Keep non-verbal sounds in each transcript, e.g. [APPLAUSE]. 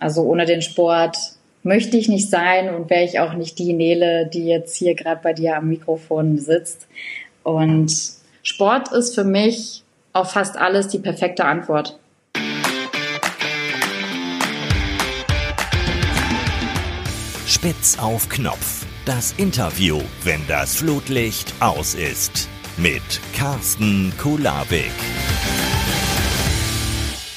Also ohne den Sport möchte ich nicht sein und wäre ich auch nicht die Nele, die jetzt hier gerade bei dir am Mikrofon sitzt. Und Sport ist für mich auf fast alles die perfekte Antwort. Spitz auf Knopf. Das Interview, wenn das Flutlicht aus ist. Mit Carsten Kulabik.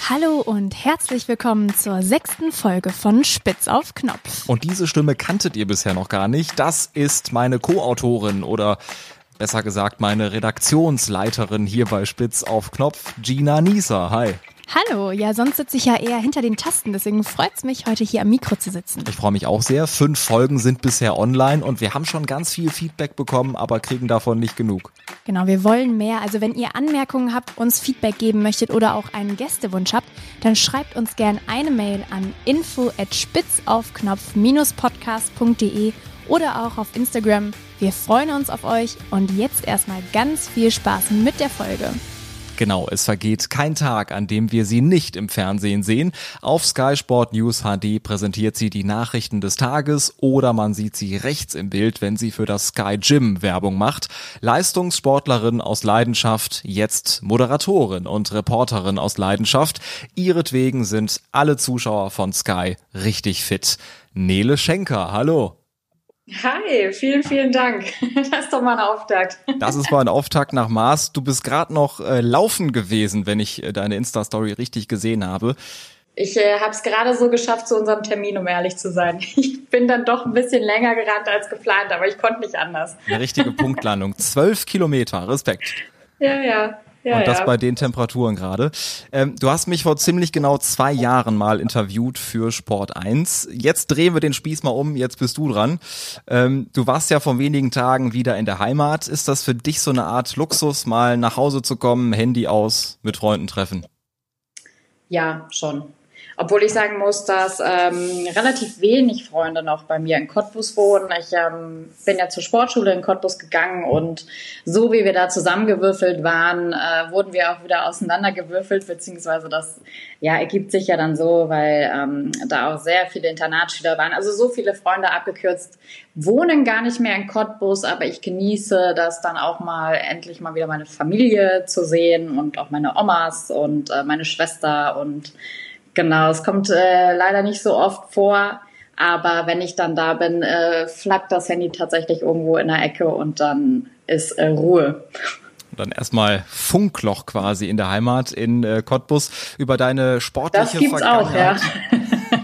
Hallo und herzlich willkommen zur sechsten Folge von Spitz auf Knopf. Und diese Stimme kanntet ihr bisher noch gar nicht. Das ist meine Co-Autorin oder besser gesagt meine Redaktionsleiterin hier bei Spitz auf Knopf, Gina Nieser. Hi. Hallo, ja, sonst sitze ich ja eher hinter den Tasten, deswegen freut es mich, heute hier am Mikro zu sitzen. Ich freue mich auch sehr. Fünf Folgen sind bisher online und wir haben schon ganz viel Feedback bekommen, aber kriegen davon nicht genug. Genau, wir wollen mehr. Also wenn ihr Anmerkungen habt, uns Feedback geben möchtet oder auch einen Gästewunsch habt, dann schreibt uns gern eine Mail an info at spitzaufknopf-podcast.de oder auch auf Instagram. Wir freuen uns auf euch und jetzt erstmal ganz viel Spaß mit der Folge. Genau, es vergeht kein Tag, an dem wir sie nicht im Fernsehen sehen. Auf Sky Sport News HD präsentiert sie die Nachrichten des Tages oder man sieht sie rechts im Bild, wenn sie für das Sky Gym Werbung macht. Leistungssportlerin aus Leidenschaft, jetzt Moderatorin und Reporterin aus Leidenschaft. Ihretwegen sind alle Zuschauer von Sky richtig fit. Nele Schenker, hallo. Hi, vielen, vielen Dank. [LAUGHS] Das ist doch mal ein Auftakt. Das ist mal ein Auftakt nach Mars. Du bist gerade noch äh, laufen gewesen, wenn ich äh, deine Insta-Story richtig gesehen habe. Ich äh, habe es gerade so geschafft zu unserem Termin, um ehrlich zu sein. [LAUGHS] Ich bin dann doch ein bisschen länger gerannt als geplant, aber ich konnte nicht anders. Eine richtige Punktlandung. Zwölf Kilometer, Respekt. Ja, ja. Ja, und das ja. bei den Temperaturen gerade. Ähm, du hast mich vor ziemlich genau zwei Jahren mal interviewt für Sport 1. Jetzt drehen wir den Spieß mal um, jetzt bist du dran. Ähm, du warst ja vor wenigen Tagen wieder in der Heimat. Ist das für dich so eine Art Luxus, mal nach Hause zu kommen, Handy aus, mit Freunden treffen? Ja, schon. Obwohl ich sagen muss, dass ähm, relativ wenig Freunde noch bei mir in Cottbus wohnen. Ich ähm, bin ja zur Sportschule in Cottbus gegangen und so wie wir da zusammengewürfelt waren, äh, wurden wir auch wieder auseinandergewürfelt, beziehungsweise das ja ergibt sich ja dann so, weil ähm, da auch sehr viele Internatsschüler waren. Also so viele Freunde abgekürzt wohnen gar nicht mehr in Cottbus, aber ich genieße das dann auch mal endlich mal wieder meine Familie zu sehen und auch meine Omas und äh, meine Schwester und Genau, es kommt äh, leider nicht so oft vor, aber wenn ich dann da bin, äh, flackt das Handy tatsächlich irgendwo in der Ecke und dann ist äh, Ruhe. Und dann erstmal Funkloch quasi in der Heimat in äh, Cottbus über deine sportliche das gibt's Vergangenheit. Auch, ja. [LAUGHS]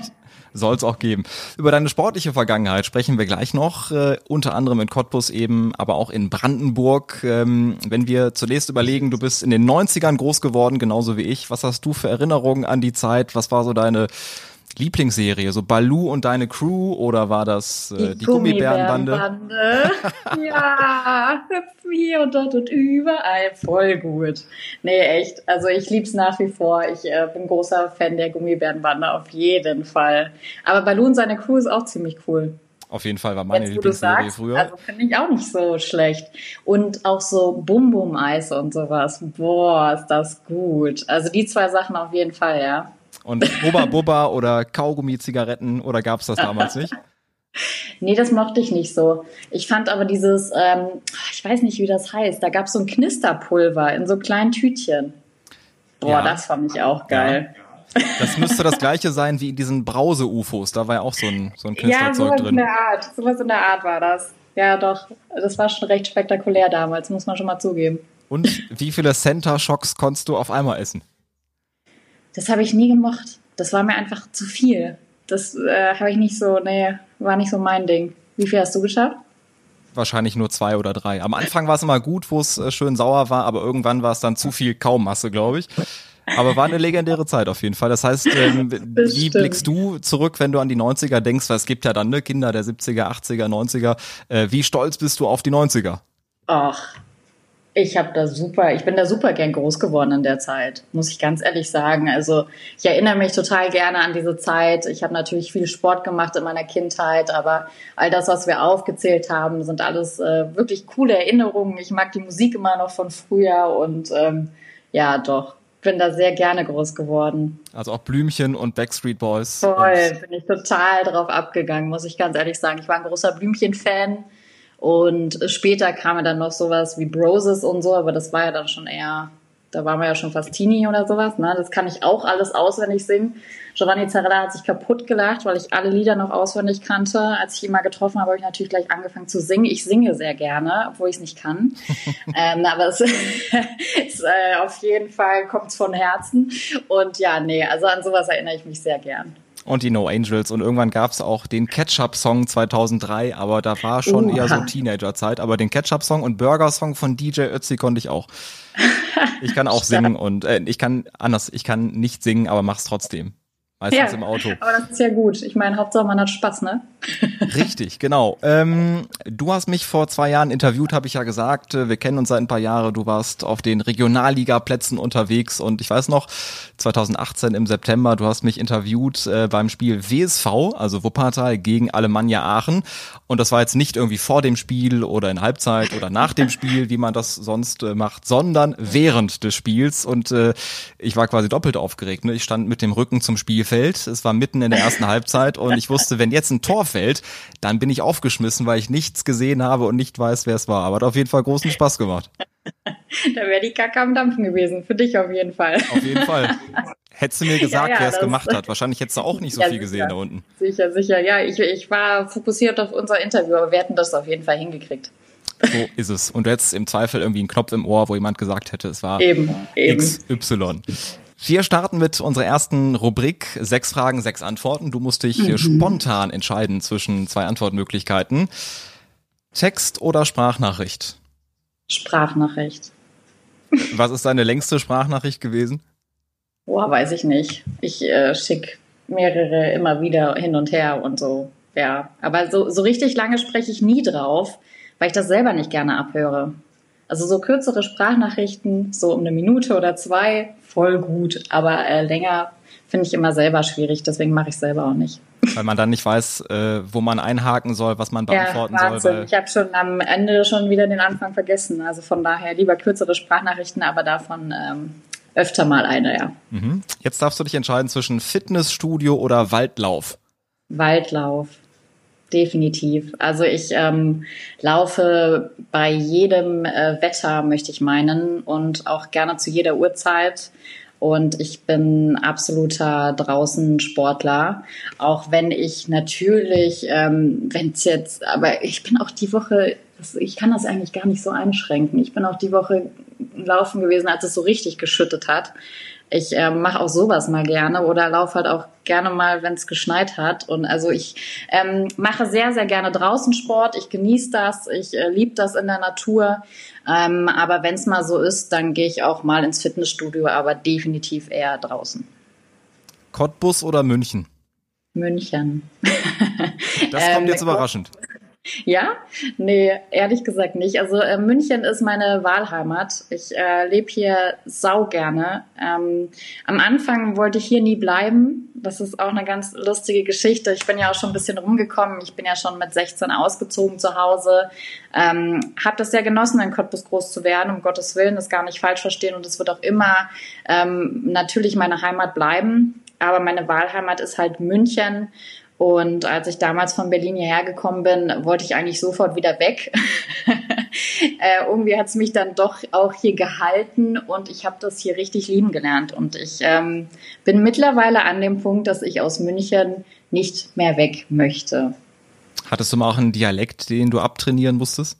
soll es auch geben. Über deine sportliche Vergangenheit sprechen wir gleich noch, äh, unter anderem in Cottbus eben, aber auch in Brandenburg. Ähm, wenn wir zunächst überlegen, du bist in den 90ern groß geworden, genauso wie ich. Was hast du für Erinnerungen an die Zeit? Was war so deine Lieblingsserie? So Baloo und deine Crew oder war das äh, die, die Gummibärenbande? Gummibärenbande. [LAUGHS] ja, hier und dort und überall. Voll gut. Nee, echt. Also ich lieb's nach wie vor. Ich äh, bin großer Fan der Gummibärenbande, auf jeden Fall. Aber Baloo und seine Crew ist auch ziemlich cool. Auf jeden Fall war meine Jetzt, Lieblingsserie sagst, früher. Also finde ich auch nicht so schlecht. Und auch so Bum Bum Eis und sowas. Boah, ist das gut. Also die zwei Sachen auf jeden Fall, ja. Und Bubba Bubba oder Kaugummi-Zigaretten oder gab's das damals nicht? [LAUGHS] Nee, das mochte ich nicht so. Ich fand aber dieses, ähm, ich weiß nicht, wie das heißt, da gab's so ein Knisterpulver in so kleinen Tütchen. Boah, Ja. das fand ich auch geil. Das müsste das gleiche sein wie in diesen Brause-UFOs. Da war ja auch so ein, so ein Ja, Knisterzeug in drin. der Art. Sowas in der Art war das. Ja, doch. Das war schon recht spektakulär damals, muss man schon mal zugeben. Und wie viele Center-Shocks konntest du auf einmal essen? Das habe ich nie gemocht. Das war mir einfach zu viel. Das äh, habe ich nicht so, nee, war nicht so mein Ding. Wie viel hast du geschafft? Wahrscheinlich nur zwei oder drei. Am Anfang war es immer gut, wo es äh, schön sauer war, aber irgendwann war es dann zu viel Kaumasse, glaube ich. Aber war eine legendäre Zeit auf jeden Fall. Das heißt, [LAUGHS] ähm, Das wie stimmt. blickst du zurück, wenn du an die 90er denkst? Weil es gibt ja dann ne, Kinder der 70er, 80er, 90er. Äh, wie stolz bist du auf die 90er? Ach, ich habe da super, ich bin da super gern groß geworden in der Zeit, muss ich ganz ehrlich sagen. Also ich erinnere mich total gerne an diese Zeit. Ich habe natürlich viel Sport gemacht in meiner Kindheit, aber all das, was wir aufgezählt haben, sind alles äh, wirklich coole Erinnerungen. Ich mag die Musik immer noch von früher und ähm, ja, doch. bin da sehr gerne groß geworden. Also auch Blümchen und Backstreet Boys. Voll, bin ich total drauf abgegangen, muss ich ganz ehrlich sagen. Ich war ein großer Blümchen-Fan und später kam dann noch sowas wie Broses und so, aber das war ja dann schon eher, da waren wir ja schon fast Teenie oder sowas. Ne? Das kann ich auch alles auswendig singen. Giovanni Zarella hat sich kaputt gelacht, weil ich alle Lieder noch auswendig kannte. Als ich ihn mal getroffen habe, habe ich natürlich gleich angefangen zu singen. Ich singe sehr gerne, obwohl ich es nicht kann. [LAUGHS] ähm, aber es [LAUGHS] ist äh, auf jeden Fall kommt von Herzen. Und ja, nee, also an sowas erinnere ich mich sehr gern und die No Angels und irgendwann gab es auch den Ketchup-Song 2003, aber da war schon uh, eher so Teenager-Zeit, aber den Ketchup-Song und Burger-Song von DJ Ötzi konnte ich auch. [LAUGHS] Ich kann auch singen und äh, ich kann anders, ich kann nicht singen, aber mach's trotzdem. Meistens ja, im Auto. Aber das ist ja gut. Ich meine, Hauptsache man hat Spaß, ne? [LAUGHS] Richtig, genau. Ähm, du hast mich vor zwei Jahren interviewt, habe ich ja gesagt. Wir kennen uns seit ein paar Jahren. Du warst auf den Regionalliga-Plätzen unterwegs und ich weiß noch, 2018 im September, du hast mich interviewt äh, beim Spiel WSV, also Wuppertal gegen Alemannia Aachen. Und das war jetzt nicht irgendwie vor dem Spiel oder in Halbzeit oder nach dem Spiel, wie man das sonst äh, macht, sondern während des Spiels. Und äh, ich war quasi doppelt aufgeregt. Ne? Ich stand mit dem Rücken zum Spielfeld. Es war mitten in der ersten Halbzeit und ich wusste, wenn jetzt ein Tor fällt, dann bin ich aufgeschmissen, weil ich nichts gesehen habe und nicht weiß, wer es war. Aber hat auf jeden Fall großen Spaß gemacht. [LAUGHS] da wäre die Kacke am Dampfen gewesen. Für dich auf jeden Fall. Auf jeden Fall. Hättest du mir gesagt, [LAUGHS] ja, ja, wer es gemacht hat. [LAUGHS] Wahrscheinlich hättest du auch nicht so ja, viel gesehen da unten. Sicher, sicher. Ja, ich, ich war fokussiert auf unser Interview, aber wir hätten das auf jeden Fall hingekriegt. So ist es. Und du hättest im Zweifel irgendwie einen Knopf im Ohr, wo jemand gesagt hätte, es war eben, eben. Wir starten mit unserer ersten Rubrik. Sechs Fragen, sechs Antworten. Du musst dich mhm. spontan entscheiden zwischen zwei Antwortmöglichkeiten. Text oder Sprachnachricht? Sprachnachricht. Was ist deine längste Sprachnachricht gewesen? Boah, weiß ich nicht. Ich äh, schicke mehrere immer wieder hin und her und so. Ja, aber so, so richtig lange spreche ich nie drauf, weil ich das selber nicht gerne abhöre. Also so kürzere Sprachnachrichten, so um eine Minute oder zwei, voll gut. Aber äh, länger finde ich immer selber schwierig, deswegen mache ich selber auch nicht. Weil man dann nicht weiß, äh, wo man einhaken soll, was man beantworten ja, Wahnsinn. soll. Ich habe schon am Ende schon wieder den Anfang vergessen. Also von daher lieber kürzere Sprachnachrichten, aber davon ähm, öfter mal eine, ja. Mhm. Jetzt darfst du dich entscheiden zwischen Fitnessstudio oder Waldlauf. Waldlauf. Definitiv. Also ich ähm, laufe bei jedem äh, Wetter, möchte ich meinen, und auch gerne zu jeder Uhrzeit. Und ich bin absoluter draußen Sportler, auch wenn ich natürlich, ähm, wenn es jetzt, aber ich bin auch die Woche, ich kann das eigentlich gar nicht so einschränken. Ich bin auch die Woche laufen gewesen, als es so richtig geschüttet hat. Ich äh, mache auch sowas mal gerne oder laufe halt auch gerne mal, wenn es geschneit hat. Und also ich ähm, mache sehr, sehr gerne draußen Sport. Ich genieße das, ich äh, liebe das in der Natur. Ähm, aber wenn es mal so ist, dann gehe ich auch mal ins Fitnessstudio, aber definitiv eher draußen. Cottbus oder München? München. Das kommt [LAUGHS] jetzt ähm, überraschend. Ja, nee, ehrlich gesagt nicht. Also äh, München ist meine Wahlheimat. Ich äh, lebe hier sau gerne. Ähm, am Anfang wollte ich hier nie bleiben. Das ist auch eine ganz lustige Geschichte. Ich bin ja auch schon ein bisschen rumgekommen. Ich bin ja schon mit 16 ausgezogen zu Hause. Ähm, habe das sehr genossen, in Cottbus groß zu werden. Um Gottes Willen, das gar nicht falsch verstehen. Und es wird auch immer ähm, natürlich meine Heimat bleiben. Aber meine Wahlheimat ist halt München. Und als ich damals von Berlin hierher gekommen bin, wollte ich eigentlich sofort wieder weg. [LAUGHS] äh, irgendwie hat es mich dann doch auch hier gehalten und ich habe das hier richtig lieben gelernt. Und ich ähm, bin mittlerweile an dem Punkt, dass ich aus München nicht mehr weg möchte. Hattest du mal auch einen Dialekt, den du abtrainieren musstest?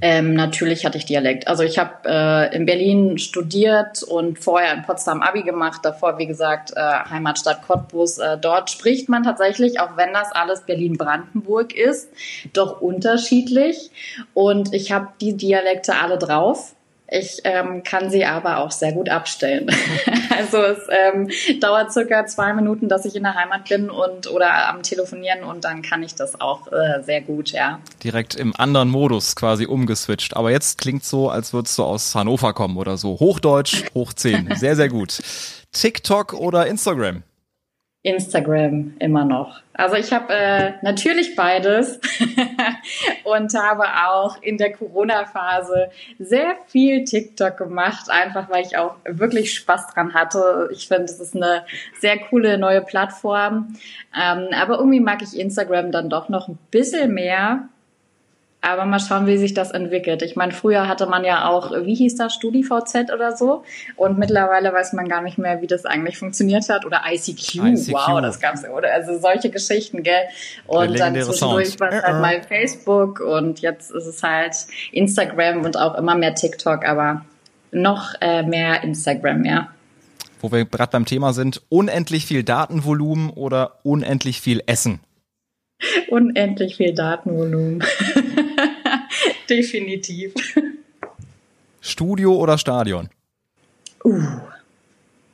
Ähm, natürlich hatte ich Dialekt. Also ich habe äh, in Berlin studiert und vorher in Potsdam Abi gemacht. Davor, wie gesagt, äh, Heimatstadt Cottbus. Äh, dort spricht man tatsächlich, auch wenn das alles Berlin-Brandenburg ist, doch unterschiedlich. Und ich habe die Dialekte alle drauf. Ich ähm, kann sie aber auch sehr gut abstellen. [LAUGHS] also es ähm, dauert circa zwei Minuten, dass ich in der Heimat bin und oder am Telefonieren und dann kann ich das auch äh, sehr gut, ja. Direkt im anderen Modus quasi umgeswitcht. Aber jetzt klingt so, als würdest du aus Hannover kommen oder so. Hochdeutsch, hoch 10. [LAUGHS] Sehr, sehr gut. TikTok oder Instagram? Instagram immer noch. Also ich habe äh, natürlich beides [LAUGHS] und habe auch in der Corona-Phase sehr viel TikTok gemacht, einfach weil ich auch wirklich Spaß dran hatte. Ich finde, es ist eine sehr coole neue Plattform. Ähm, aber irgendwie mag ich Instagram dann doch noch ein bisschen mehr, aber mal schauen, wie sich das entwickelt. Ich meine, früher hatte man ja auch, wie hieß das, StudiVZ oder so. Und mittlerweile weiß man gar nicht mehr, wie das eigentlich funktioniert hat. Oder ICQ, ICQ. wow, das gab's oder also solche Geschichten, gell. Und dann zwischendurch war es halt mal Facebook und jetzt ist es halt Instagram und auch immer mehr TikTok, aber noch äh, mehr Instagram, ja. Wo wir gerade beim Thema sind, unendlich viel Datenvolumen oder unendlich viel Essen? [LAUGHS] Unendlich viel Datenvolumen. [LAUGHS] Definitiv. Studio oder Stadion? Uh,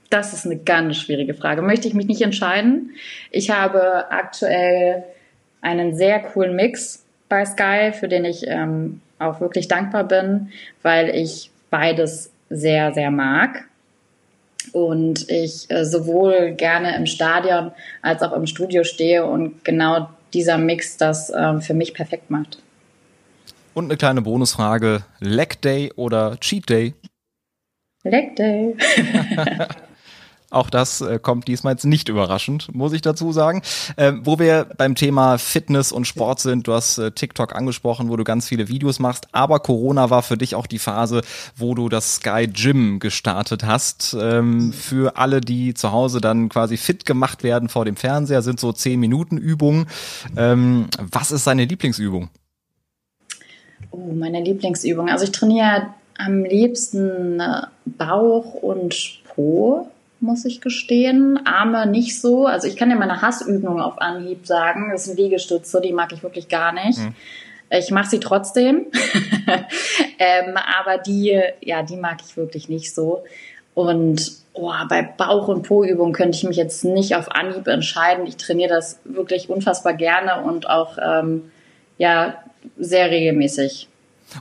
das ist eine ganz schwierige Frage. Möchte ich mich nicht entscheiden. Ich habe aktuell einen sehr coolen Mix bei Sky, für den ich ähm, auch wirklich dankbar bin, weil ich beides sehr, sehr mag. Und ich äh, sowohl gerne im Stadion als auch im Studio stehe und genau dieser Mix das äh, für mich perfekt macht. Und eine kleine Bonusfrage: Leg Day oder Cheat Day? Leg Day. [LAUGHS] [LAUGHS] Auch das äh, kommt diesmal jetzt nicht überraschend, muss ich dazu sagen. Äh, wo wir beim Thema Fitness und Sport sind, du hast äh, TikTok angesprochen, wo du ganz viele Videos machst, aber Corona war für dich auch die Phase, wo du das Sky Gym gestartet hast. Ähm, für alle, die zu Hause dann quasi fit gemacht werden vor dem Fernseher, sind so 10 Minuten Übungen. Ähm, was ist deine Lieblingsübung? Oh, meine Lieblingsübung. Also ich trainiere am liebsten äh, Bauch und Po muss ich gestehen. Arme nicht so. Also ich kann dir meine Hassübung auf Anhieb sagen. Das sind Liegestütze, die mag ich wirklich gar nicht. Mhm. Ich mache sie trotzdem. [LAUGHS] ähm, aber die, ja, die mag ich wirklich nicht so. Und oh, bei Bauch- und Po-Übungen könnte ich mich jetzt nicht auf Anhieb entscheiden. Ich trainiere das wirklich unfassbar gerne und auch ähm, ja sehr regelmäßig.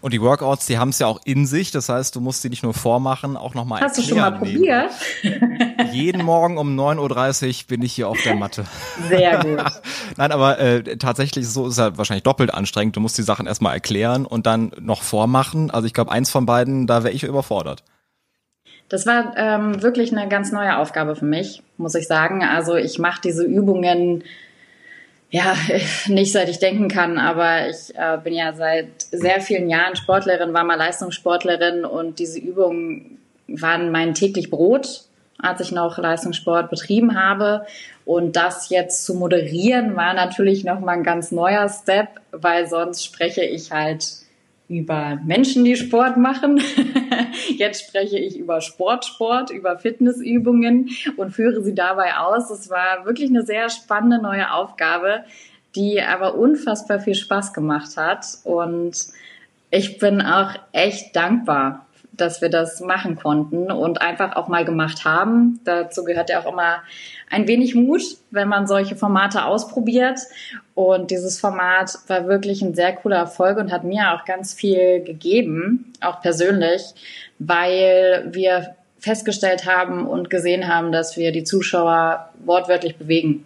Und die Workouts, die haben es ja auch in sich. Das heißt, du musst sie nicht nur vormachen, auch nochmal Hast du schon mal probiert? [LAUGHS] Jeden Morgen um 9.30 Uhr bin ich hier auf der Matte. Sehr gut. [LAUGHS] Nein, aber äh, tatsächlich so ist es halt wahrscheinlich doppelt anstrengend. Du musst die Sachen erstmal erklären und dann noch vormachen. Also ich glaube, eins von beiden, da wäre ich überfordert. Das war ähm, wirklich eine ganz neue Aufgabe für mich, muss ich sagen. Also ich mache diese Übungen ja, [LAUGHS] nicht seit ich denken kann, aber ich äh, bin ja seit sehr vielen Jahren Sportlerin, war mal Leistungssportlerin und diese Übungen waren mein täglich Brot, als ich noch Leistungssport betrieben habe. Und das jetzt zu moderieren war natürlich nochmal ein ganz neuer Step, weil sonst spreche ich halt über Menschen, die Sport machen. [LAUGHS] [LAUGHS] Jetzt spreche ich über Sportsport, über Fitnessübungen und führe sie dabei aus. Es war wirklich eine sehr spannende neue Aufgabe, die aber unfassbar viel Spaß gemacht hat. Und ich bin auch echt dankbar, dass wir das machen konnten und einfach auch mal gemacht haben. Dazu gehört ja auch immer ein wenig Mut, wenn man solche Formate ausprobiert. Und dieses Format war wirklich ein sehr cooler Erfolg und hat mir auch ganz viel gegeben, auch persönlich, weil wir festgestellt haben und gesehen haben, dass wir die Zuschauer wortwörtlich bewegen.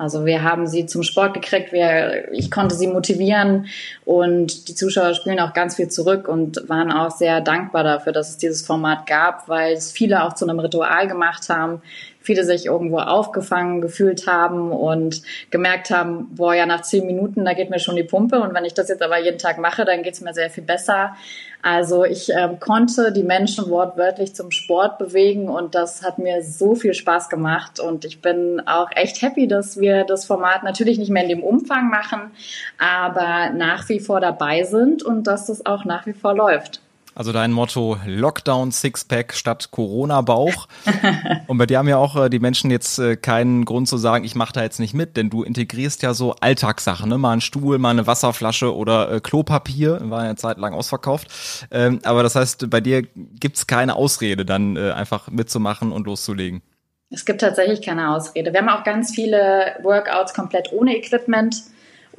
Also wir haben sie zum Sport gekriegt, wir, ich konnte sie motivieren und die Zuschauer spielen auch ganz viel zurück und waren auch sehr dankbar dafür, dass es dieses Format gab, weil es viele auch zu einem Ritual gemacht haben, viele sich irgendwo aufgefangen gefühlt haben und gemerkt haben, boah, ja, nach zehn Minuten, da geht mir schon die Pumpe und wenn ich das jetzt aber jeden Tag mache, dann geht's mir sehr viel besser. Also ich äh, konnte die Menschen wortwörtlich zum Sport bewegen und das hat mir so viel Spaß gemacht und ich bin auch echt happy, dass wir das Format natürlich nicht mehr in dem Umfang machen, aber nach wie vor dabei sind und dass das auch nach wie vor läuft. Also dein Motto Lockdown Sixpack statt Corona Bauch. [LAUGHS] Und bei dir haben ja auch äh, die Menschen jetzt äh, keinen Grund zu sagen, ich mache da jetzt nicht mit, denn du integrierst ja so Alltagssachen, ne? Mal ein Stuhl, mal eine Wasserflasche oder äh, Klopapier, war ja Zeit lang ausverkauft. Ähm, aber das heißt, bei dir gibt's keine Ausrede, dann einfach mitzumachen und loszulegen. Es gibt tatsächlich keine Ausrede. Wir haben auch ganz viele Workouts komplett ohne Equipment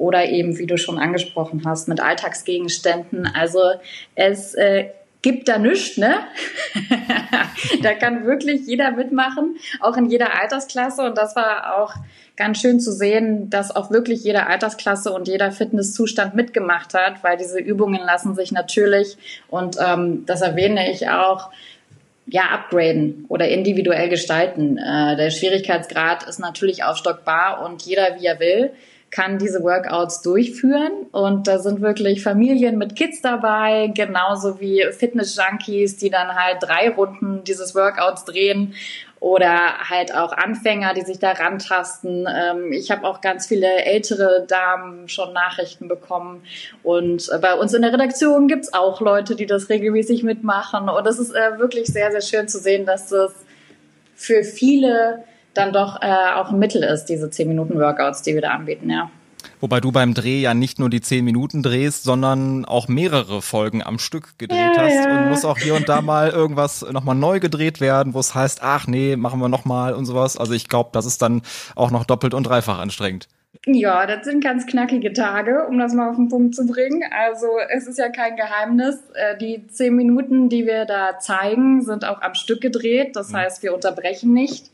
oder eben, wie du schon angesprochen hast, mit Alltagsgegenständen. Also es äh, gibt da nichts, ne? [LAUGHS] da kann wirklich jeder mitmachen, auch in jeder Altersklasse. Und das war auch ganz schön zu sehen, dass auch wirklich jede Altersklasse und jeder Fitnesszustand mitgemacht hat, weil diese Übungen lassen sich natürlich, und ähm, das erwähne ich auch, ja, upgraden oder individuell gestalten. Äh, der Schwierigkeitsgrad ist natürlich aufstockbar und jeder, wie er will, kann diese Workouts durchführen. Und da sind wirklich Familien mit Kids dabei, genauso wie Fitness-Junkies, die dann halt drei Runden dieses Workouts drehen oder halt auch Anfänger, die sich da rantasten. Ähm, ich habe auch ganz viele ältere Damen schon Nachrichten bekommen und bei uns in der Redaktion gibt's auch Leute, die das regelmäßig mitmachen und es ist äh, wirklich sehr, sehr schön zu sehen, dass das für viele dann doch äh, auch ein Mittel ist, diese 10 Minuten Workouts, die wir da anbieten, ja. Wobei du beim Dreh ja nicht nur die zehn Minuten drehst, sondern auch mehrere Folgen am Stück gedreht ja, hast ja. und muss auch hier und da mal irgendwas nochmal neu gedreht werden, wo es heißt, ach nee, machen wir nochmal und sowas. Also ich glaube, das ist dann auch noch doppelt und dreifach anstrengend. Ja, das sind ganz knackige Tage, um das mal auf den Punkt zu bringen. Also es ist ja kein Geheimnis. Äh, die zehn Minuten, die wir da zeigen, sind auch am Stück gedreht. Das mhm. heißt, wir unterbrechen nicht.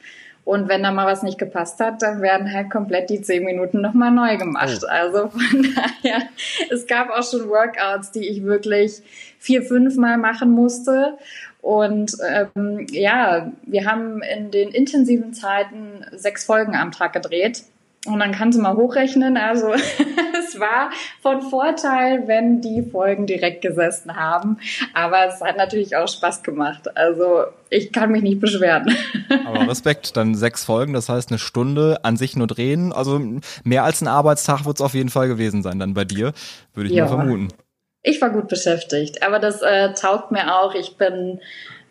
Und wenn da mal was nicht gepasst hat, dann werden halt komplett die zehn Minuten nochmal neu gemacht. Oh. Also von [LAUGHS] daher, es gab auch schon Workouts, die ich wirklich vier, fünf Mal machen musste. Und ähm, ja, wir haben in den intensiven Zeiten sechs Folgen am Tag gedreht. Und dann kannst du mal hochrechnen. Also [LAUGHS] es war von Vorteil, wenn die Folgen direkt gesessen haben. Aber es hat natürlich auch Spaß gemacht. Also ich kann mich nicht beschweren. [LAUGHS] Aber Respekt, dann sechs Folgen, das heißt eine Stunde an sich nur drehen. Also mehr als ein Arbeitstag wird es auf jeden Fall gewesen sein dann bei dir, würde ich ja. mal vermuten. Ich war gut beschäftigt, aber das äh, taugt mir auch. Ich bin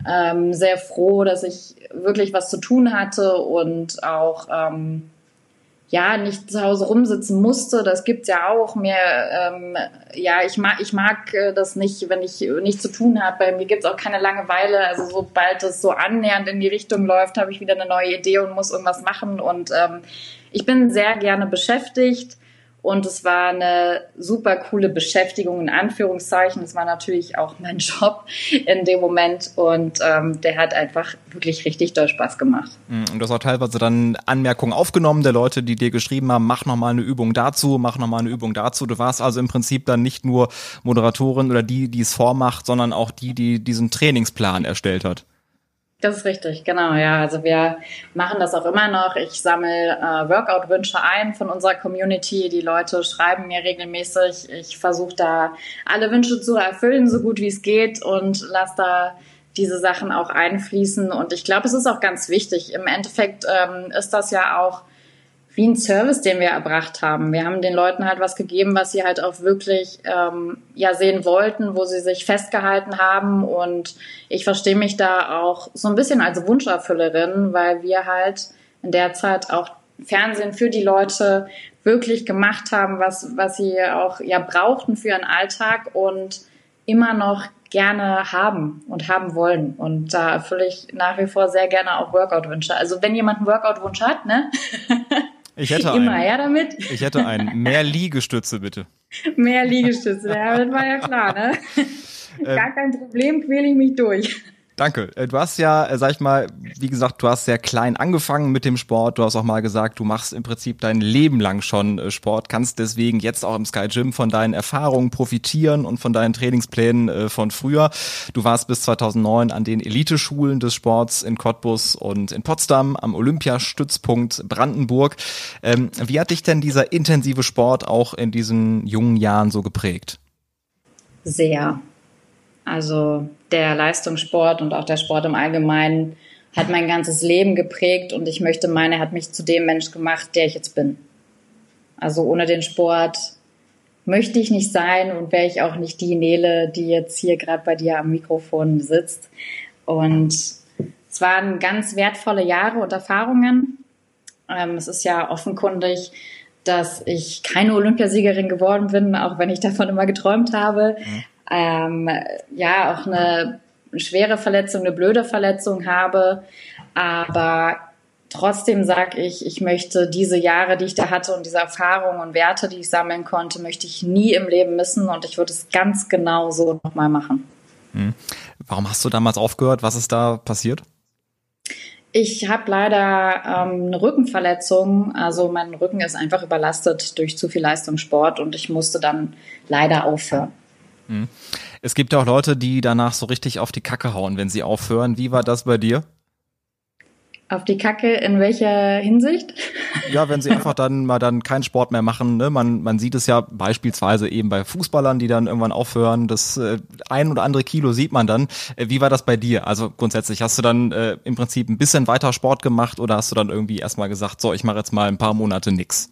ähm, sehr froh, dass ich wirklich was zu tun hatte und auch ähm, ja nicht zu Hause rumsitzen musste. Das gibt's ja auch. Mir ähm, ja ich mag ich mag äh, das nicht, wenn ich nichts zu tun habe. Bei mir gibt's auch keine Langeweile. Also sobald es so annähernd in die Richtung läuft, habe ich wieder eine neue Idee und muss irgendwas machen. Und ähm, ich bin sehr gerne beschäftigt und es war eine super coole Beschäftigung in Anführungszeichen. Es war natürlich auch mein [LAUGHS] Job in dem Moment und ähm, der hat einfach wirklich richtig doll Spaß gemacht. Mm, und du hast auch teilweise dann Anmerkungen aufgenommen der Leute, die dir geschrieben haben, mach nochmal eine Übung dazu, mach nochmal eine Übung dazu. Du warst also im Prinzip dann nicht nur Moderatorin oder die, die es vormacht, sondern auch die, die diesen Trainingsplan erstellt hat. Das ist richtig, genau, ja. Also wir machen das auch immer noch. Ich sammle äh, Workout-Wünsche ein von unserer Community. Die Leute schreiben mir regelmäßig. Ich versuche da alle Wünsche zu erfüllen, so gut wie es geht und lasse da diese Sachen auch einfließen. Und ich glaube, es ist auch ganz wichtig. Im Endeffekt ähm, ist das ja auch wie ein Service, den wir erbracht haben. Wir haben den Leuten halt was gegeben, was sie halt auch wirklich ähm, ja sehen wollten, wo sie sich festgehalten haben. Und ich verstehe mich da auch so ein bisschen als Wunscherfüllerin, weil wir halt in der Zeit auch Fernsehen für die Leute wirklich gemacht haben, was, was sie auch ja brauchten für ihren Alltag und immer noch gerne haben und haben wollen. Und da erfülle ich nach wie vor sehr gerne auch Workout-Wünsche. Also wenn jemand einen Workout-Wunsch hat, ne? [LAUGHS] Ich hätte einen. Immer her damit. Ich hätte einen. [LAUGHS] Mehr Liegestütze, bitte. Mehr Liegestütze, ja, das war ja klar, ne? [LAUGHS] Ähm, Gar kein Problem, quäle ich mich durch. Danke. Äh, du hast ja, äh, sag ich mal, wie gesagt, du hast sehr klein angefangen mit dem Sport. Du hast auch mal gesagt, du machst im Prinzip dein Leben lang schon äh, Sport, kannst deswegen jetzt auch im Sky Gym von deinen Erfahrungen profitieren und von deinen Trainingsplänen von früher. Du warst bis 2009 an den Eliteschulen des Sports in Cottbus und in Potsdam am Olympiastützpunkt Brandenburg. Ähm, wie hat dich denn dieser intensive Sport auch in diesen jungen Jahren so geprägt? Sehr. Also der Leistungssport und auch der Sport im Allgemeinen hat mein ganzes Leben geprägt und ich möchte meinen, er hat mich zu dem Mensch gemacht, der ich jetzt bin. Also ohne den Sport möchte ich nicht sein und wäre ich auch nicht die Nele, die jetzt hier gerade bei dir am Mikrofon sitzt. Und es waren ganz wertvolle Jahre und Erfahrungen. Ähm, es ist ja offenkundig, dass ich keine Olympiasiegerin geworden bin, auch wenn ich davon immer geträumt habe. Mhm ähm, ja auch eine schwere Verletzung, eine blöde Verletzung habe. Aber trotzdem sage ich, ich möchte diese Jahre, die ich da hatte und diese Erfahrungen und Werte, die ich sammeln konnte, möchte ich nie im Leben missen und ich würde es ganz genau so nochmal machen. Hm. Warum hast du damals aufgehört? Was ist da passiert? Ich habe leider ähm, eine Rückenverletzung. Also mein Rücken ist einfach überlastet durch zu viel Leistungssport und ich musste dann leider aufhören. Hm. Es gibt ja auch Leute, die danach so richtig auf die Kacke hauen, wenn sie aufhören. Wie war das bei dir? Auf die Kacke in welcher Hinsicht? Ja, wenn sie [LAUGHS] einfach dann mal dann keinen Sport mehr machen. Ne? Man, man sieht es ja beispielsweise eben bei Fußballern, die dann irgendwann aufhören. Das äh, ein oder andere Kilo sieht man dann. Äh, wie war das bei dir? Also grundsätzlich, hast du dann äh, im Prinzip ein bisschen weiter Sport gemacht oder hast du dann irgendwie erstmal gesagt, so, ich mache jetzt mal ein paar Monate nix?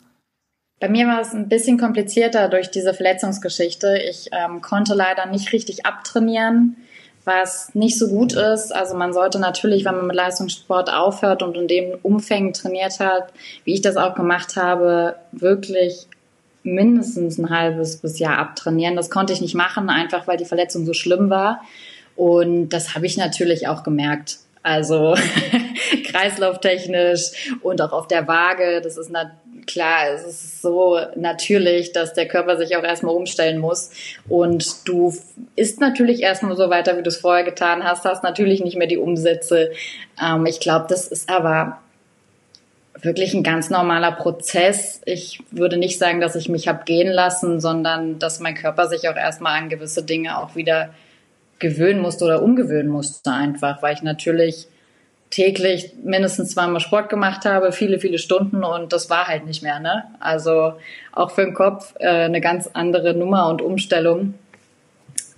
Bei mir war es ein bisschen komplizierter durch diese Verletzungsgeschichte. Ich ähm, konnte leider nicht richtig abtrainieren was nicht so gut ist. Also man sollte natürlich, wenn man mit Leistungssport aufhört und in dem Umfang trainiert hat, wie ich das auch gemacht habe, wirklich mindestens ein halbes bis Jahr abtrainieren. Das konnte ich nicht machen, einfach weil die Verletzung so schlimm war. Und das habe ich natürlich auch gemerkt. Also [LAUGHS] kreislauftechnisch und auch auf der Waage. Das ist na klar, es ist so natürlich, dass der Körper sich auch erstmal umstellen muss. Und du isst natürlich erstmal so weiter, wie du es vorher getan hast, hast natürlich nicht mehr die Umsätze. Ähm, ich glaube, das ist aber wirklich ein ganz normaler Prozess. Ich würde nicht sagen, dass ich mich habe gehen lassen, sondern dass mein Körper sich auch erstmal an gewisse Dinge auch wieder gewöhnen musste oder umgewöhnen musste einfach, weil ich natürlich täglich mindestens zweimal Sport gemacht habe, viele, viele Stunden und das war halt nicht mehr. Ne? Also auch für den Kopf äh, eine ganz andere Nummer und Umstellung,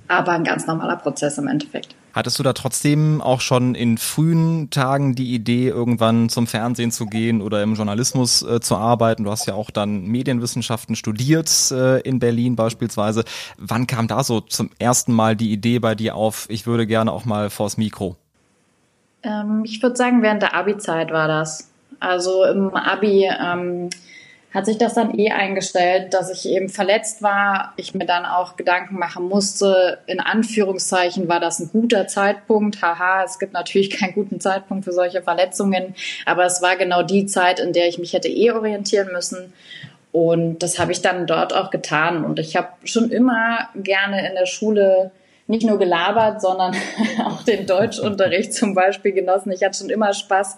aber ein ganz normaler Prozess im Endeffekt. Hattest du da trotzdem auch schon in frühen Tagen die Idee, irgendwann zum Fernsehen zu gehen oder im Journalismus äh, zu arbeiten? Du hast ja auch dann Medienwissenschaften studiert äh, in Berlin beispielsweise. Wann kam da so zum ersten Mal die Idee bei dir auf, ich würde gerne auch mal vors Mikro? Ähm, ich würde sagen, während der Abi-Zeit war das. Also im Abi ähm, hat sich das dann eh eingestellt, dass ich eben verletzt war. Ich mir dann auch Gedanken machen musste. In Anführungszeichen war das ein guter Zeitpunkt. Haha, es gibt natürlich [LAUGHS] keinen guten Zeitpunkt für solche Verletzungen. Aber es war genau die Zeit, in der ich mich hätte eh orientieren müssen. Und das habe ich dann dort auch getan. Und ich habe schon immer gerne in der Schule nicht nur gelabert, sondern [LAUGHS] auch den Deutschunterricht zum Beispiel genossen. Ich hatte schon immer Spaß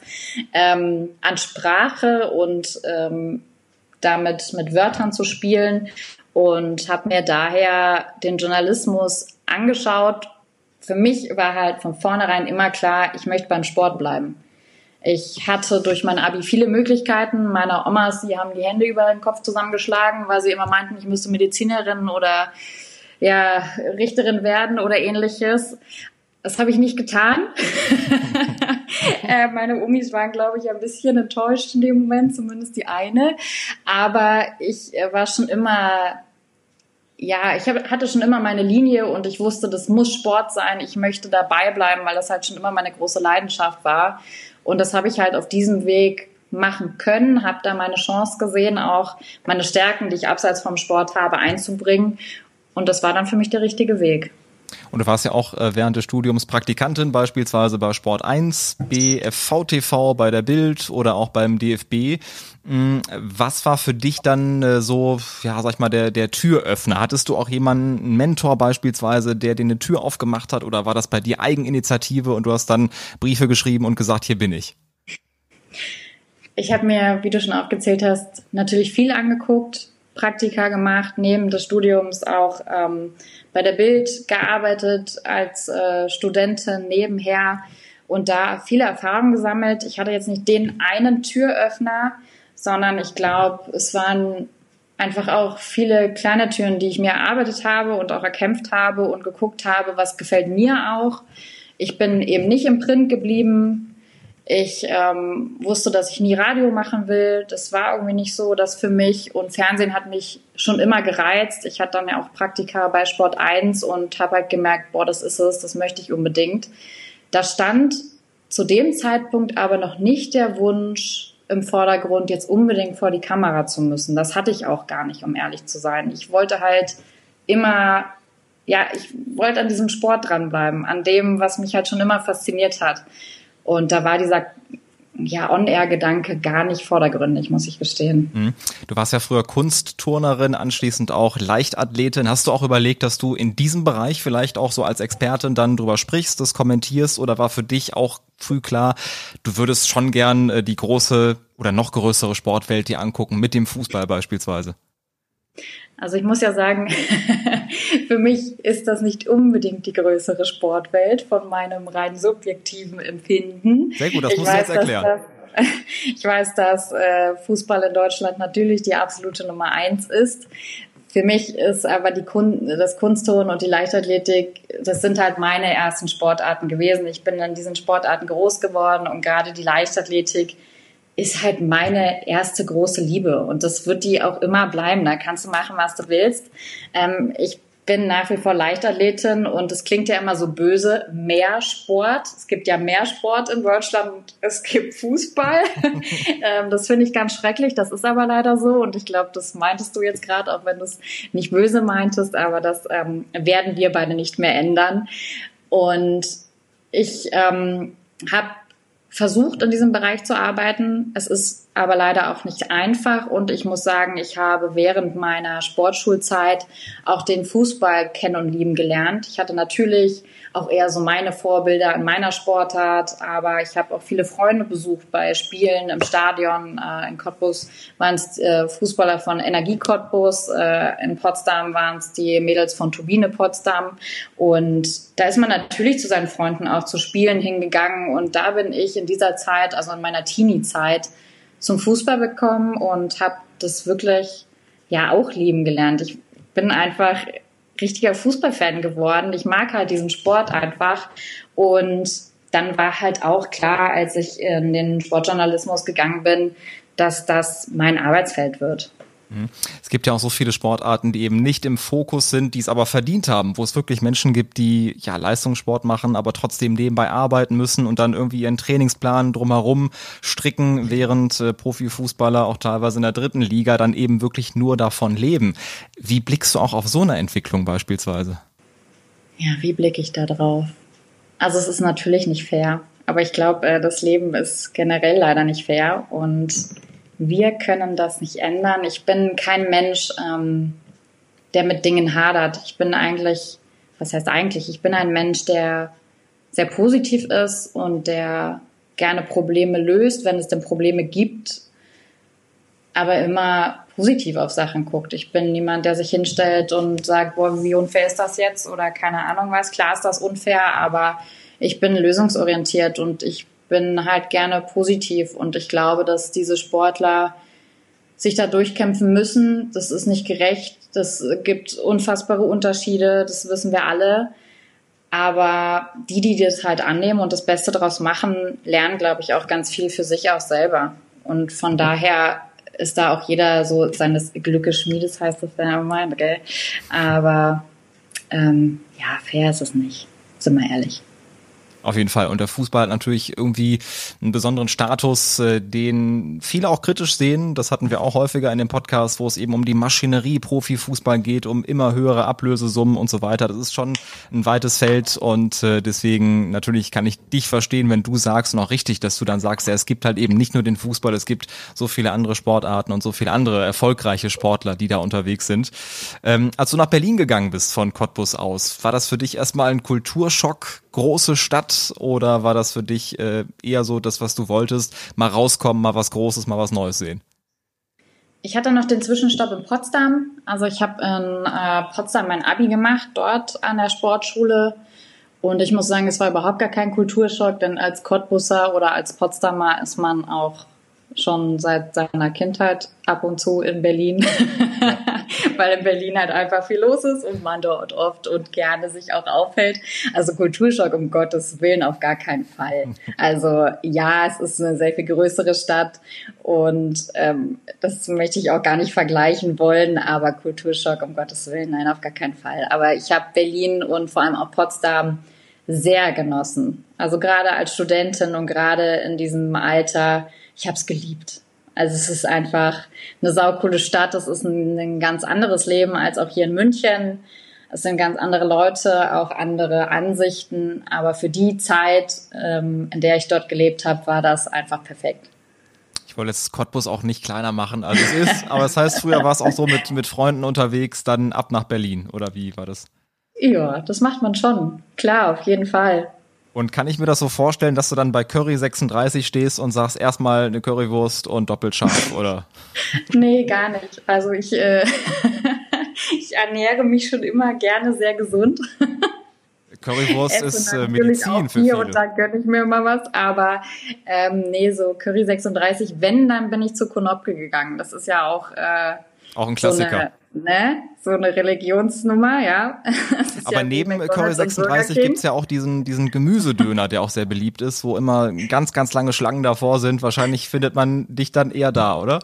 ähm, an Sprache und ähm, damit mit Wörtern zu spielen und habe mir daher den Journalismus angeschaut. Für mich war halt von vornherein immer klar, ich möchte beim Sport bleiben. Ich hatte durch mein Abi viele Möglichkeiten. Meine Omas, die haben die Hände über den Kopf zusammengeschlagen, weil sie immer meinten, ich müsste Medizinerin oder ja, Richterin werden oder ähnliches. Das habe ich nicht getan. [LAUGHS] äh, meine Umis waren, glaube ich, ein bisschen enttäuscht in dem Moment, zumindest die eine. Aber ich äh, war schon immer, ja, ich hatte schon immer meine Linie und ich wusste, das muss Sport sein. Ich möchte dabei bleiben, weil das halt schon immer meine große Leidenschaft war. Und das habe ich halt auf diesem Weg machen können, habe da meine Chance gesehen, auch meine Stärken, die ich abseits vom Sport habe, einzubringen. Und das war dann für mich der richtige Weg. Und du warst ja auch äh, während des Studiums Praktikantin, beispielsweise bei Sport 1, BFV TV, bei der Bild oder auch beim DFB. Mm, was war für dich dann äh, so, ja, sag ich mal, der, der Türöffner? Hattest du auch jemanden, einen Mentor beispielsweise, der dir eine Tür aufgemacht hat oder war das bei dir Eigeninitiative und du hast dann Briefe geschrieben und gesagt, hier bin ich? Ich habe mir, wie du schon aufgezählt hast, natürlich viel angeguckt, Praktika gemacht, neben des Studiums auch ähm, bei der Bild gearbeitet als äh, Studentin nebenher und da viele Erfahrungen gesammelt. Ich hatte jetzt nicht den einen Türöffner, sondern ich glaube, es waren einfach auch viele kleine Türen, die ich mir erarbeitet habe und auch erkämpft habe und geguckt habe, was gefällt mir auch. Ich bin eben nicht im Print geblieben, ich ähm, wusste, dass ich nie Radio machen will. Das war irgendwie nicht so das für mich. Und Fernsehen hat mich schon immer gereizt. Ich hatte dann ja auch Praktika bei Sport 1 und habe halt gemerkt, boah, das ist es, das möchte ich unbedingt. Da stand zu dem Zeitpunkt aber noch nicht der Wunsch im Vordergrund, jetzt unbedingt vor die Kamera zu müssen. Das hatte ich auch gar nicht, um ehrlich zu sein. Ich wollte halt immer, ja, ich wollte an diesem Sport dranbleiben, an dem, was mich halt schon immer fasziniert hat. Und da war dieser ja, On-Air-Gedanke gar nicht vordergründig, muss ich gestehen. Mhm. Du warst ja früher Kunstturnerin, anschließend auch Leichtathletin. Hast du auch überlegt, dass du in diesem Bereich vielleicht auch so als Expertin dann drüber sprichst, das kommentierst oder war für dich auch früh klar, du würdest schon gern äh, die große oder noch größere Sportwelt dir angucken, mit dem Fußball beispielsweise? Also ich muss ja sagen, [LAUGHS] für mich ist das nicht unbedingt die größere Sportwelt von meinem rein subjektiven Empfinden. Sehr gut, das ich musst weiß, du jetzt erklären. Das, [LAUGHS] ich weiß, dass äh, Fußball in Deutschland natürlich die absolute Nummer eins ist. Für mich ist aber die Kun das Kunstturnen und die Leichtathletik, das sind halt meine ersten Sportarten gewesen. Ich bin in diesen Sportarten groß geworden und gerade die Leichtathletik ist halt meine erste große Liebe und das wird die auch immer bleiben. Da kannst du machen, was du willst. Ähm, ich bin nach wie vor Leichtathletin und es klingt ja immer so böse, mehr Sport. Es gibt ja mehr Sport in Deutschland, es gibt Fußball. [LAUGHS] ähm, das finde ich ganz schrecklich, das ist aber leider so und ich glaube, das meintest du jetzt gerade, auch wenn du es nicht böse meintest, aber das ähm, werden wir beide nicht mehr ändern. Und ich ähm, habe versucht, in diesem Bereich zu arbeiten. Es ist aber leider auch nicht einfach und ich muss sagen, ich habe während meiner Sportschulzeit auch den Fußball kennen und lieben gelernt. Ich hatte natürlich auch eher so meine Vorbilder in meiner Sportart, aber ich habe auch viele Freunde besucht bei Spielen im Stadion. Äh, in Cottbus waren es äh, Fußballer von Energie Cottbus, äh, in Potsdam waren es die Mädels von Turbine Potsdam und da ist man natürlich zu seinen Freunden auch zu Spielen hingegangen und da bin ich in dieser Zeit, also in meiner Teenie-Zeit, zum Fußball bekommen und habe das wirklich ja auch lieben gelernt. Ich bin einfach richtiger Fußballfan geworden. Ich mag halt diesen Sport einfach. Und dann war halt auch klar, als ich in den Sportjournalismus gegangen bin, dass das mein Arbeitsfeld wird. Mhm. Es gibt ja auch so viele Sportarten, die eben nicht im Fokus sind, die es aber verdient haben, wo es wirklich Menschen gibt, die ja Leistungssport machen, aber trotzdem nebenbei arbeiten müssen und dann irgendwie ihren Trainingsplan drumherum stricken, während äh, Profifußballer auch teilweise in der dritten Liga dann eben wirklich nur davon leben. Wie blickst du auch auf so eine Entwicklung beispielsweise? Ja, wie blicke ich da drauf? Also es ist natürlich nicht fair, aber ich glaube, äh, das Leben ist generell leider nicht fair und wir können das nicht ändern. Ich bin kein Mensch, ähm, der mit Dingen hadert. Ich bin eigentlich, was heißt eigentlich? Ich bin ein Mensch, der sehr positiv ist und der gerne Probleme löst, wenn es denn Probleme gibt, aber immer positiv auf Sachen guckt. Ich bin niemand, der sich hinstellt und sagt, boah, wie unfair ist das jetzt oder keine Ahnung was. Klar ist das unfair, aber ich bin lösungsorientiert und ich bin halt gerne positiv und ich glaube, dass diese Sportler sich da durchkämpfen müssen. Das ist nicht gerecht. Das gibt unfassbare Unterschiede. Das wissen wir alle. Aber die, die das halt annehmen und das Beste daraus machen, lernen, glaube ich, auch ganz viel für sich auch selber. Und von daher ist da auch jeder so seines Glückes Schmiedes, heißt das ja immer, gell? Aber ähm, ja, fair ist es nicht, sind wir ehrlich. Auf jeden Fall. Und der Fußball hat natürlich irgendwie einen besonderen Status, äh, den viele auch kritisch sehen. Das hatten wir auch häufiger in dem Podcast, wo es eben um die Maschinerie Profifußball geht, um immer höhere Ablösesummen und so weiter. Das ist schon ein weites Feld und äh, deswegen natürlich kann ich dich verstehen, wenn du sagst auch richtig, dass du dann sagst, ja, es gibt halt eben nicht nur den Fußball, es gibt so viele andere Sportarten und so viele andere erfolgreiche Sportler, die da unterwegs sind. Ähm, als du nach Berlin gegangen bist von Cottbus aus, war das für dich erstmal ein Kulturschock, große Stadt oder war das für dich äh, eher so das, was du wolltest, mal rauskommen, mal was Großes, mal was Neues sehen? Ich hatte noch den Zwischenstopp in Potsdam. Also ich habe in äh, Potsdam mein Abi gemacht, dort an der Sportschule. Und ich muss sagen, es war überhaupt gar kein Kulturschock, denn als Cottbusser oder als Potsdamer ist man auch schon seit seiner Kindheit ab und zu in Berlin, [LAUGHS] weil in Berlin halt einfach viel los ist und man dort oft und gerne sich auch aufhält. Also Kulturschock um Gottes Willen auf gar keinen Fall. Also ja, es ist eine sehr viel größere Stadt und ähm, das möchte ich auch gar nicht vergleichen wollen, aber Kulturschock um Gottes Willen, nein, auf gar keinen Fall. Aber ich habe Berlin und vor allem auch Potsdam sehr genossen. Also gerade als Studentin und gerade in diesem Alter ich habe es geliebt. Also es ist einfach eine saukoole Stadt. Das ist ein, ein, ganz anderes Leben als auch hier in München. Es sind ganz andere Leute, auch andere Ansichten, aber für die Zeit, ähm, in der ich dort gelebt habe, war das einfach perfekt. Ich wollte jetzt Cottbus auch nicht kleiner machen, als es ist, aber das heißt, früher war es auch so mit, mit Freunden unterwegs, dann ab nach Berlin, oder wie war das? Ja, das macht man schon. Klar, auf jeden Fall. Und kann ich mir das so vorstellen, dass du dann bei Curry 36 stehst und sagst erstmal eine Currywurst und doppelt scharf, [LAUGHS] oder? nee, gar nicht. Also ich, äh, [LAUGHS] ich ernähre mich schon immer gerne sehr gesund. [LAUGHS] Currywurst ist äh, Medizin für viele. Und da gönne ich mir immer was. Aber ähm, nee, so Curry 36, wenn, dann bin ich zu Konopke gegangen. Das ist ja auch... Äh, auch ein Klassiker. So eine, ne? So eine Religionsnummer, ja. [LAUGHS] Aber ja neben Curry 36 gibt's ja auch diesen, diesen Gemüsedöner, der auch sehr beliebt ist, wo immer ganz, ganz lange Schlangen davor sind. Wahrscheinlich findet man dich dann eher da, oder?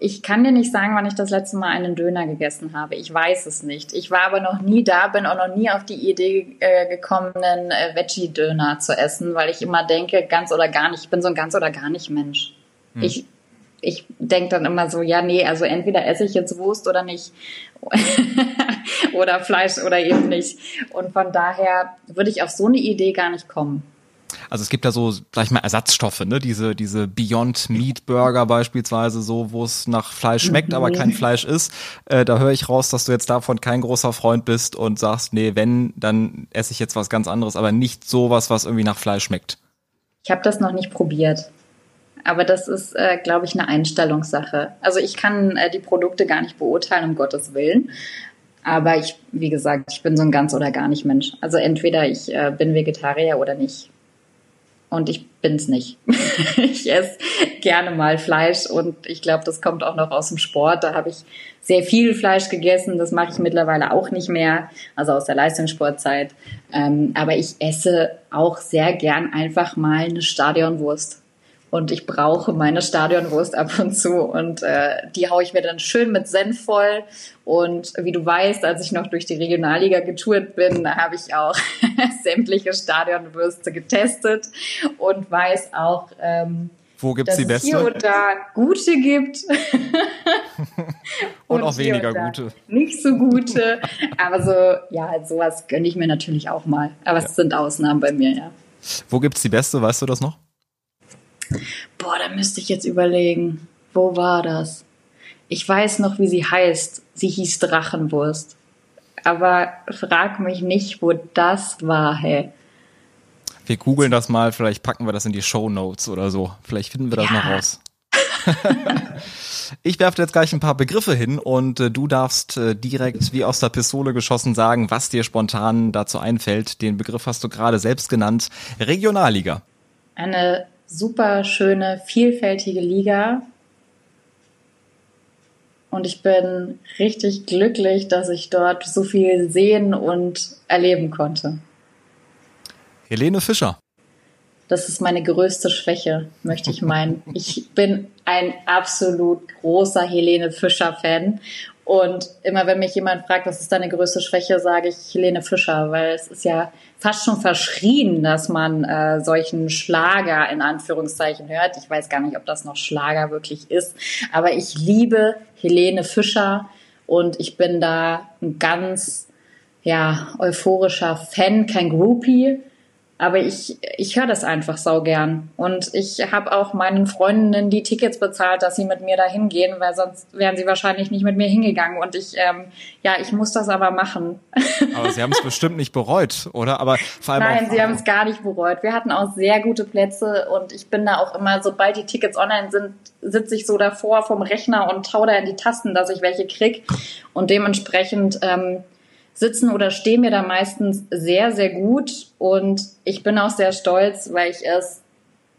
Ich kann dir nicht sagen, wann ich das letzte Mal einen Döner gegessen habe. Ich weiß es nicht. Ich war aber noch nie da, bin auch noch nie auf die Idee äh, gekommen, einen äh, Veggie-Döner zu essen, weil ich immer denke, ganz oder gar nicht. Ich bin so ein ganz oder gar nicht Mensch. Hm. Ich ich denke dann immer so, ja, nee, also entweder esse ich jetzt Wurst oder nicht. [LAUGHS] oder Fleisch oder eben nicht. Und von daher würde ich auf so eine Idee gar nicht kommen. Also es gibt ja so, sag ich mal, Ersatzstoffe, ne? Diese, diese Beyond Meat Burger beispielsweise, so, wo es nach Fleisch schmeckt, mhm. aber kein Fleisch ist. Äh, da höre ich raus, dass du jetzt davon kein großer Freund bist und sagst, nee, wenn, dann esse ich jetzt was ganz anderes, aber nicht sowas, was irgendwie nach Fleisch schmeckt. Ich habe das noch nicht probiert. Aber das ist, äh, glaube ich, eine Einstellungssache. Also ich kann äh, die Produkte gar nicht beurteilen, um Gottes Willen. Aber ich, wie gesagt, ich bin so ein ganz oder gar nicht Mensch. Also entweder ich äh, bin Vegetarier oder nicht. Und ich bin's nicht. [LAUGHS] ich esse gerne mal Fleisch und ich glaube, das kommt auch noch aus dem Sport. Da habe ich sehr viel Fleisch gegessen. Das mache ich mittlerweile auch nicht mehr, also aus der Leistungssportzeit. Ähm, aber ich esse auch sehr gern einfach mal eine Stadionwurst und ich brauche meine Stadionwurst ab und zu und äh, die haue ich mir dann schön mit Senf voll und wie du weißt, als ich noch durch die Regionalliga getourt bin, habe ich auch [LAUGHS] sämtliche Stadionwürste getestet und weiß auch, ähm, wo gibt's die beste? Hier und da gute gibt. und, [LAUGHS] und, auch weniger gute. Nicht so gute. Aber so, ja, sowas gönne ich mir natürlich auch mal. Aber ja. es sind Ausnahmen bei mir, ja. Wo gibt's die beste? Weißt du das noch? Boah, da müsste ich jetzt überlegen. Wo war das? Ich weiß noch, wie sie heißt. Sie hieß Drachenwurst. Aber frag mich nicht, wo das war, hey. Wir googeln das mal, vielleicht packen wir das in die Show Notes oder so. Vielleicht finden wir das ja. noch raus. [LAUGHS] ich werfe jetzt gleich ein paar Begriffe hin und äh, du darfst äh, direkt wie aus der Pistole geschossen sagen, was dir spontan dazu einfällt. Den Begriff hast du gerade selbst genannt. Regionalliga. Eine super schöne, vielfältige Liga. Und ich bin richtig glücklich, dass ich dort so viel sehen und erleben konnte. Helene Fischer. Das ist meine größte Schwäche, möchte ich meinen. Ich bin ein absolut großer Helene Fischer-Fan und immer wenn mich jemand fragt, was ist deine größte Schwäche, sage ich Helene Fischer, weil es ist ja fast schon verschrien, dass man äh, solchen Schlager in Anführungszeichen hört. Ich weiß gar nicht, ob das noch Schlager wirklich ist, aber ich liebe Helene Fischer und ich bin da ein ganz ja euphorischer Fan, kein Groupie, aber ich, ich höre das einfach sau gern. Und ich habe auch meinen Freundinnen die Tickets bezahlt, dass sie mit mir da hingehen, weil sonst wären sie wahrscheinlich nicht mit mir hingegangen. Und ich, ähm, ja, ich muss das aber machen. [LAUGHS] Aber sie haben es bestimmt nicht bereut, oder? Aber vor allem Nein, sie haben es gar nicht bereut. Wir hatten auch sehr gute Plätze und ich bin da auch immer, sobald die Tickets online sind, sitze ich so davor vom Rechner und tau da in die Tasten, dass ich welche krieg. Und dementsprechend ähm, sitzen oder stehen mir da meistens sehr, sehr gut. Und ich bin auch sehr stolz, weil ich es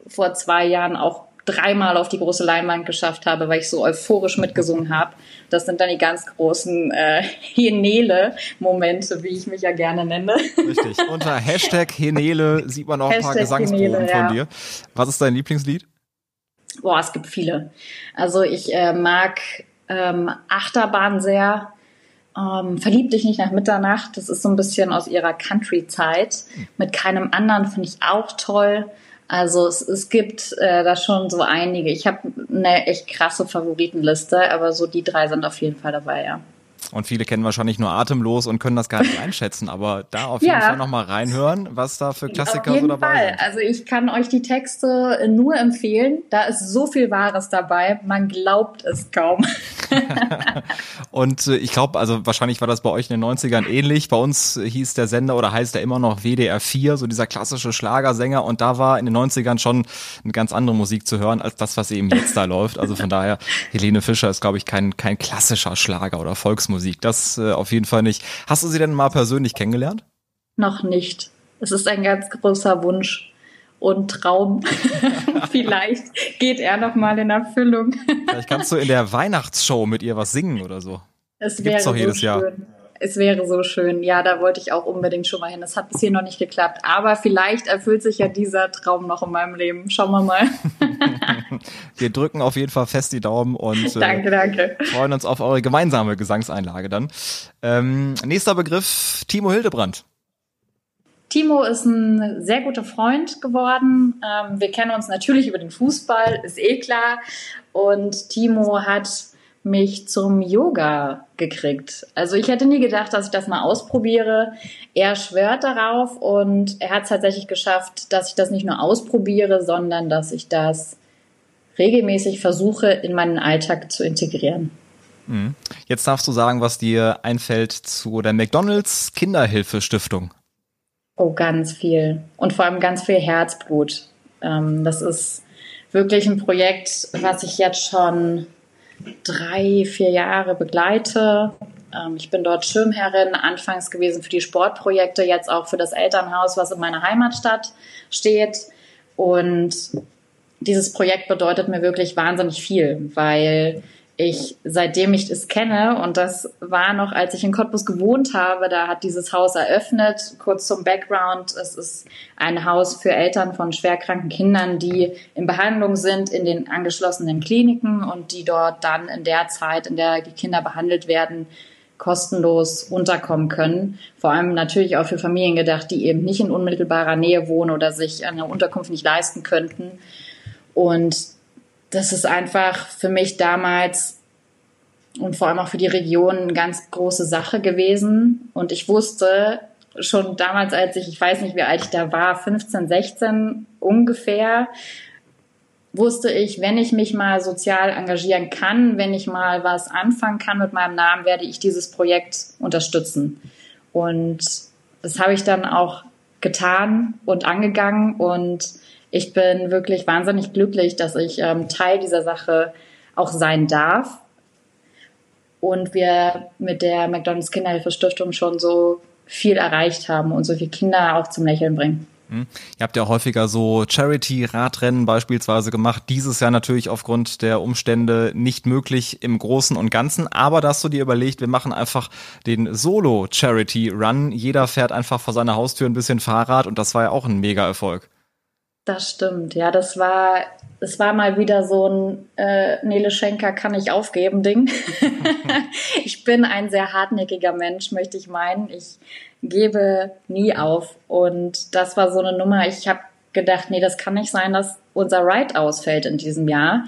vor zwei Jahren auch dreimal auf die große Leinwand geschafft habe, weil ich so euphorisch mitgesungen habe. Das sind dann die ganz großen äh, [LAUGHS] Henele-Momente, wie ich mich ja gerne nenne. Richtig. Unter [LAUGHS] Hashtag Henele sieht man auch ein paar Gesangsproben von dir. Was ist dein Lieblingslied? Boah, es gibt viele. Also ich äh, mag ähm, Achterbahn sehr. Ähm, Verlieb dich nicht nach Mitternacht, das ist so ein bisschen aus ihrer Country-Zeit. Mit keinem anderen finde ich auch toll. Also es, es gibt äh, da schon so einige. Ich habe eine echt krasse Favoritenliste, aber so die drei sind auf jeden Fall dabei, ja. Und viele kennen wahrscheinlich nur atemlos und können das gar nicht [LAUGHS] einschätzen, aber da auf jeden ja. Fall nochmal reinhören, was da für Klassiker so dabei Fall. sind. Also ich kann euch die Texte nur empfehlen. Da ist so viel Wahres dabei, man glaubt es kaum. [LAUGHS] und äh, ich glaube, also wahrscheinlich war das bei euch in den 90ern ähnlich. Bei uns hieß der Sender oder heißt er immer noch WDR 4, so dieser klassische Schlagersänger. Und da war in den 90ern schon eine ganz andere Musik zu hören, als das, was eben jetzt da [LAUGHS] läuft. Also von daher, Helene Fischer ist, glaube ich, kein, kein klassischer Schlager oder Volksmusik. Das äh, auf jeden Fall nicht. Hast du sie denn mal persönlich kennengelernt? Noch nicht. Es ist ein ganz großer Wunsch und Traum. [LAUGHS] Vielleicht geht er noch mal in Erfüllung. Vielleicht kannst du in der Weihnachtsshow mit ihr was singen oder so. Es Gibt's wäre doch jedes so Jahr. Es wäre so schön. Ja, da wollte ich auch unbedingt schon mal hin. Das hat bisher noch nicht geklappt. Aber vielleicht erfüllt sich ja dieser Traum noch in meinem Leben. Schauen wir mal. [LAUGHS] wir drücken auf jeden Fall fest die Daumen und äh, danke, danke. freuen uns auf eure gemeinsame Gesangseinlage dann. Ähm, nächster Begriff, Timo Hildebrand. Timo ist ein sehr guter Freund geworden. Ähm, wir kennen uns natürlich über den Fußball, ist eh klar. Und Timo hat mich zum Yoga gekriegt. Also ich hätte nie gedacht, dass ich das mal ausprobiere. Er schwört darauf und er hat es tatsächlich geschafft, dass ich das nicht nur ausprobiere, sondern dass ich das regelmäßig versuche, in meinen Alltag zu integrieren. Mhm. Jetzt darfst du sagen, was dir einfällt zu der McDonald's Kinderhilfestiftung. Oh, ganz viel. Und vor allem ganz viel Herzblut. Ähm, das ist wirklich ein Projekt, was ich jetzt schon drei, vier Jahre begleite. Ähm, ich bin dort Schirmherrin, anfangs gewesen für die Sportprojekte, jetzt auch für das Elternhaus, was in meiner Heimatstadt steht. Und dieses Projekt bedeutet mir wirklich wahnsinnig viel, weil ich, seitdem ich es kenne, und das war noch, als ich in Cottbus gewohnt habe, da hat dieses Haus eröffnet. Kurz zum Background, es ist ein Haus für Eltern von schwerkranken Kindern, die in Behandlung sind in den angeschlossenen Kliniken und die dort dann in der Zeit, in der die Kinder behandelt werden, kostenlos unterkommen können. Vor allem natürlich auch für Familien gedacht, die eben nicht in unmittelbarer Nähe wohnen oder sich eine Unterkunft nicht leisten könnten. Und das ist einfach für mich damals und vor allem auch für die Region eine ganz große Sache gewesen. Und ich wusste schon damals, als ich, ich weiß nicht, wie alt ich da war, 15, 16 ungefähr, wusste ich, wenn ich mich mal sozial engagieren kann, wenn ich mal was anfangen kann mit meinem Namen, werde ich dieses Projekt unterstützen. Und das habe ich dann auch getan und angegangen und ich bin wirklich wahnsinnig glücklich, dass ich ähm, Teil dieser Sache auch sein darf. Und wir mit der McDonalds Kinderhilfe Stiftung schon so viel erreicht haben und so viele Kinder auch zum Lächeln bringen. Hm. Ihr habt ja häufiger so Charity-Radrennen beispielsweise gemacht. Dieses Jahr natürlich aufgrund der Umstände nicht möglich im Großen und Ganzen. Aber da hast du dir überlegt, wir machen einfach den Solo-Charity-Run. Jeder fährt einfach vor seiner Haustür ein bisschen Fahrrad und das war ja auch ein Mega-Erfolg. Das stimmt, ja, das war, das war mal wieder so ein äh, Nele Schenker kann ich aufgeben Ding. [LAUGHS] ich bin ein sehr hartnäckiger Mensch, möchte ich meinen. Ich gebe nie auf. Und das war so eine Nummer, ich habe gedacht, nee, das kann nicht sein, dass unser Ride ausfällt in diesem Jahr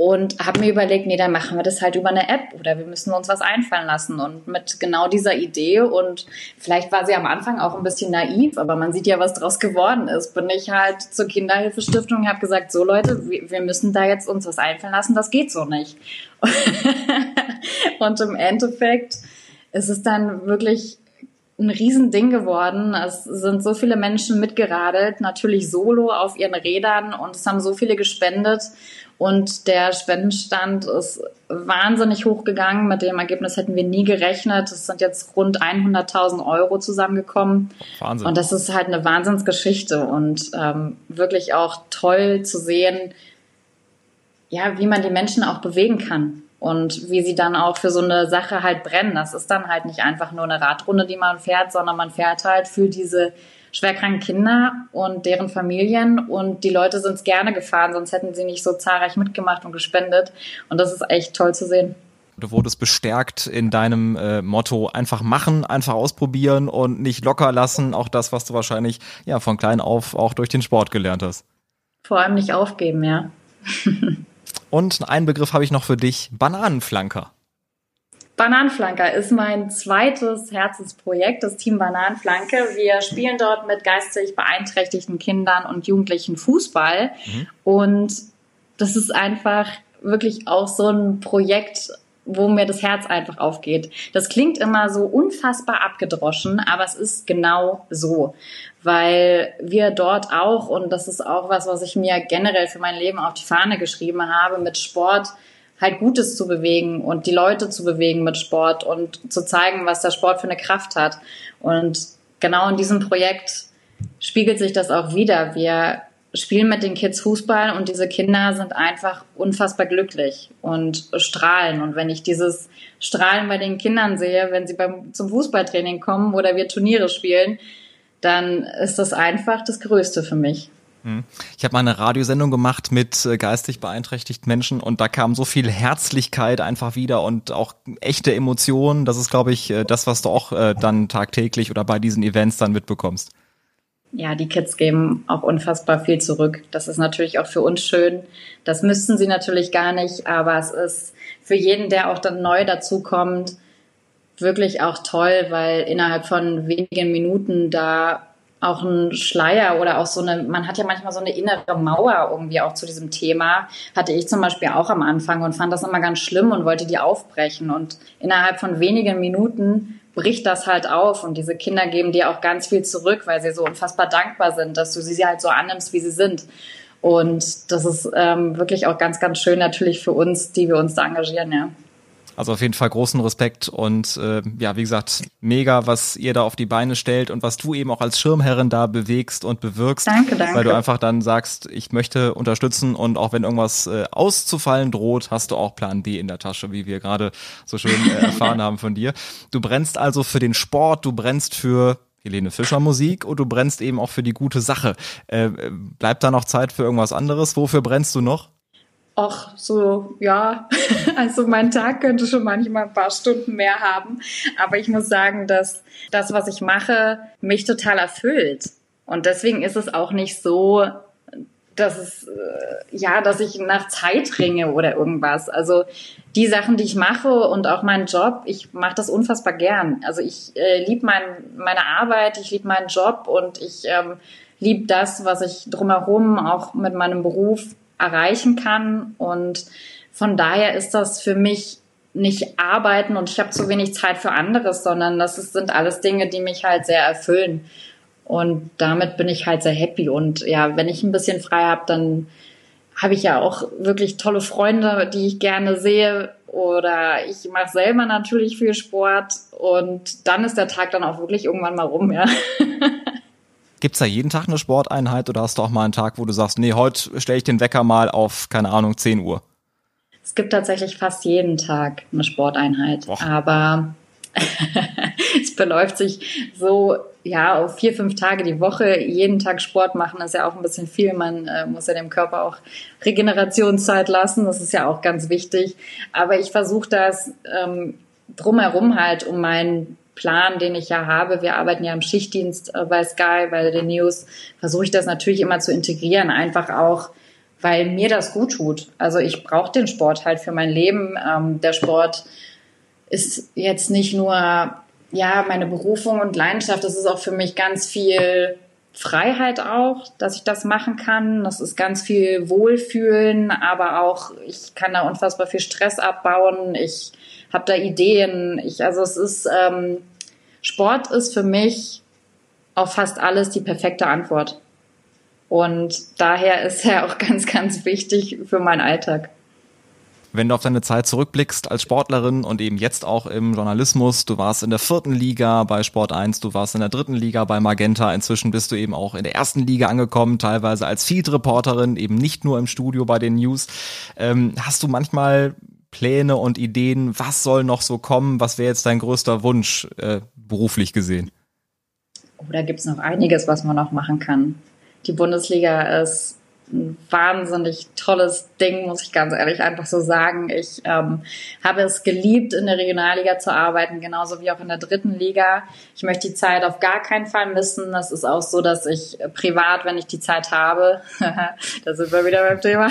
und habe mir überlegt, nee, dann machen wir das halt über eine App oder wir müssen uns was einfallen lassen. Und mit genau dieser Idee und vielleicht war sie am Anfang auch ein bisschen naiv, aber man sieht ja, was draus geworden ist, bin ich halt zur Kinderhilfestiftung und habe gesagt, so Leute, wir müssen da jetzt uns was einfallen lassen, das geht so nicht. [LAUGHS] und im Endeffekt ist es dann wirklich ein Riesending geworden. Es sind so viele Menschen mitgeradelt, natürlich solo auf ihren Rädern und es haben so viele gespendet. Und der Spendenstand ist wahnsinnig hochgegangen. Mit dem Ergebnis hätten wir nie gerechnet. Es sind jetzt rund 100.000 Euro zusammengekommen. Wahnsinn. Und das ist halt eine Wahnsinnsgeschichte und ähm, wirklich auch toll zu sehen, ja, wie man die Menschen auch bewegen kann und wie sie dann auch für so eine Sache halt brennen. Das ist dann halt nicht einfach nur eine Radrunde, die man fährt, sondern man fährt halt für diese schwerkranken Kinder und deren Familien und die Leute sind es gerne gefahren, sonst hätten sie nicht so zahlreich mitgemacht und gespendet und das ist echt toll zu sehen. Du wurdest bestärkt in deinem äh, Motto einfach machen, einfach ausprobieren und nicht locker lassen. Auch das, was du wahrscheinlich ja von klein auf auch durch den Sport gelernt hast. Vor allem nicht aufgeben, ja. [LAUGHS] und einen Begriff habe ich noch für dich: Bananenflanker. Bananenflanker ist mein zweites Herzensprojekt, das Team Bananenflanke. Wir spielen dort mit geistig beeinträchtigten Kindern und Jugendlichen Fußball. Mhm. Und das ist einfach wirklich auch so ein Projekt, wo mir das Herz einfach aufgeht. Das klingt immer so unfassbar abgedroschen, aber es ist genau so, weil wir dort auch, und das ist auch was, was ich mir generell für mein Leben auf die Fahne geschrieben habe, mit Sport halt Gutes zu bewegen und die Leute zu bewegen mit Sport und zu zeigen, was der Sport für eine Kraft hat. Und genau in diesem Projekt spiegelt sich das auch wieder. Wir spielen mit den Kids Fußball und diese Kinder sind einfach unfassbar glücklich und strahlen. Und wenn ich dieses Strahlen bei den Kindern sehe, wenn sie beim, zum Fußballtraining kommen oder wir Turniere spielen, dann ist das einfach das Größte für mich. Hm. Ich habe mal eine Radiosendung gemacht mit äh, geistig beeinträchtigten Menschen und da kam so viel Herzlichkeit einfach wieder und auch echte Emotionen. Das ist, glaube ich, äh, das, was du auch äh, dann tagtäglich oder bei diesen Events dann mitbekommst. Ja, die Kids geben auch unfassbar viel zurück. Das ist natürlich auch für uns schön. Das müssten sie natürlich gar nicht, aber es ist für jeden, der auch dann neu dazukommt, wirklich auch toll, weil innerhalb von wenigen Minuten da auch ein Schleier oder auch so eine, man hat ja manchmal so eine innere Mauer irgendwie auch zu diesem Thema, hatte ich zum Beispiel auch am Anfang und fand das immer ganz schlimm und wollte die aufbrechen. Und innerhalb von wenigen Minuten bricht das halt auf und diese Kinder geben dir auch ganz viel zurück, weil sie so unfassbar dankbar sind, dass du sie halt so annimmst, wie sie sind. Und das ist ähm, wirklich auch ganz, ganz schön natürlich für uns, die wir uns da engagieren, ja. Also auf jeden Fall großen Respekt und äh, ja, wie gesagt, mega, was ihr da auf die Beine stellt und was du eben auch als Schirmherrin da bewegst und bewirkst. Danke, danke. Weil du einfach dann sagst, ich möchte unterstützen und auch wenn irgendwas äh, auszufallen droht, hast du auch Plan B in der Tasche, wie wir gerade so schön äh, erfahren [LAUGHS] haben von dir. Du brennst also für den Sport, du brennst für Helene Fischer Musik und du brennst eben auch für die gute Sache. Äh, bleibt da noch Zeit für irgendwas anderes? Wofür brennst du noch? Ach, so, ja. [LAUGHS] Also mein Tag könnte schon manchmal ein paar Stunden mehr haben. Aber ich muss sagen, dass das, was ich mache, mich total erfüllt. Und deswegen ist es auch nicht so, dass es, äh, ja, dass ich nach Zeit ringe oder irgendwas. Also die Sachen, die ich mache und auch meinen Job, ich mache das unfassbar gern. Also ich äh, liebe mein, meine Arbeit, ich liebe meinen Job und ich ähm, liebe das, was ich drumherum auch mit meinem Beruf erreichen kann. Und von daher ist das für mich nicht arbeiten und ich habe zu wenig Zeit für anderes, sondern das ist, sind alles Dinge, die mich halt sehr erfüllen. Und damit bin ich halt sehr happy. Und ja, wenn ich ein bisschen frei habe, dann habe ich ja auch wirklich tolle Freunde, die ich gerne sehe. Oder ich mache selber natürlich viel Sport. Und dann ist der Tag dann auch wirklich irgendwann mal rum, ja. [LAUGHS] Gibt's da jeden Tag eine Sporteinheit oder hast du auch mal einen Tag, wo du sagst, nee, heute stelle ich den Wecker mal auf, keine Ahnung, 10 Uhr? Es gibt tatsächlich fast jeden Tag eine Sporteinheit, Och. aber [LAUGHS] es beläuft sich so ja auf vier, fünf Tage die Woche. Jeden Tag Sport machen ist ja auch ein bisschen viel. Man äh, muss ja dem Körper auch Regenerationszeit lassen. Das ist ja auch ganz wichtig. Aber ich versuche das ähm, drumherum halt um meinen Plan, den ich ja habe, wir arbeiten ja im Schichtdienst äh, bei Sky, bei den News, versuche ich das natürlich immer zu integrieren, einfach auch, weil mir das gut tut. Also ich brauche den Sport halt für mein Leben. Ähm, der Sport ist jetzt nicht nur ja meine Berufung und Leidenschaft, das ist auch für mich ganz viel Freiheit auch, dass ich das machen kann. Das ist ganz viel Wohlfühlen, aber auch ich kann da unfassbar viel Stress abbauen. Ich habe da Ideen. Ich, also es ist ähm, Sport ist für mich auf fast alles die perfekte Antwort. Und daher ist er auch [LAUGHS] ganz, ganz wichtig für meinen Alltag. Wenn du auf deine Zeit zurückblickst als Sportlerin und eben jetzt auch im Journalismus, du warst in der vierten Liga bei Sport 1, du warst in der dritten Liga bei Magenta, inzwischen bist du eben auch in der ersten Liga angekommen, teilweise als Field-Reporterin, eben nicht nur im Studio bei den News. Ähm, hast du manchmal Pläne und Ideen, was soll noch so kommen? Was wäre jetzt dein größter Wunsch äh, beruflich gesehen? Oh, da gibt es noch einiges, was man noch machen kann. Die Bundesliga ist ein wahnsinnig tolles Ding, muss ich ganz ehrlich einfach so sagen. Ich ähm, habe es geliebt, in der Regionalliga zu arbeiten, genauso wie auch in der dritten Liga. Ich möchte die Zeit auf gar keinen Fall missen. Das ist auch so, dass ich privat, wenn ich die Zeit habe, [LAUGHS] da sind wir wieder beim Thema,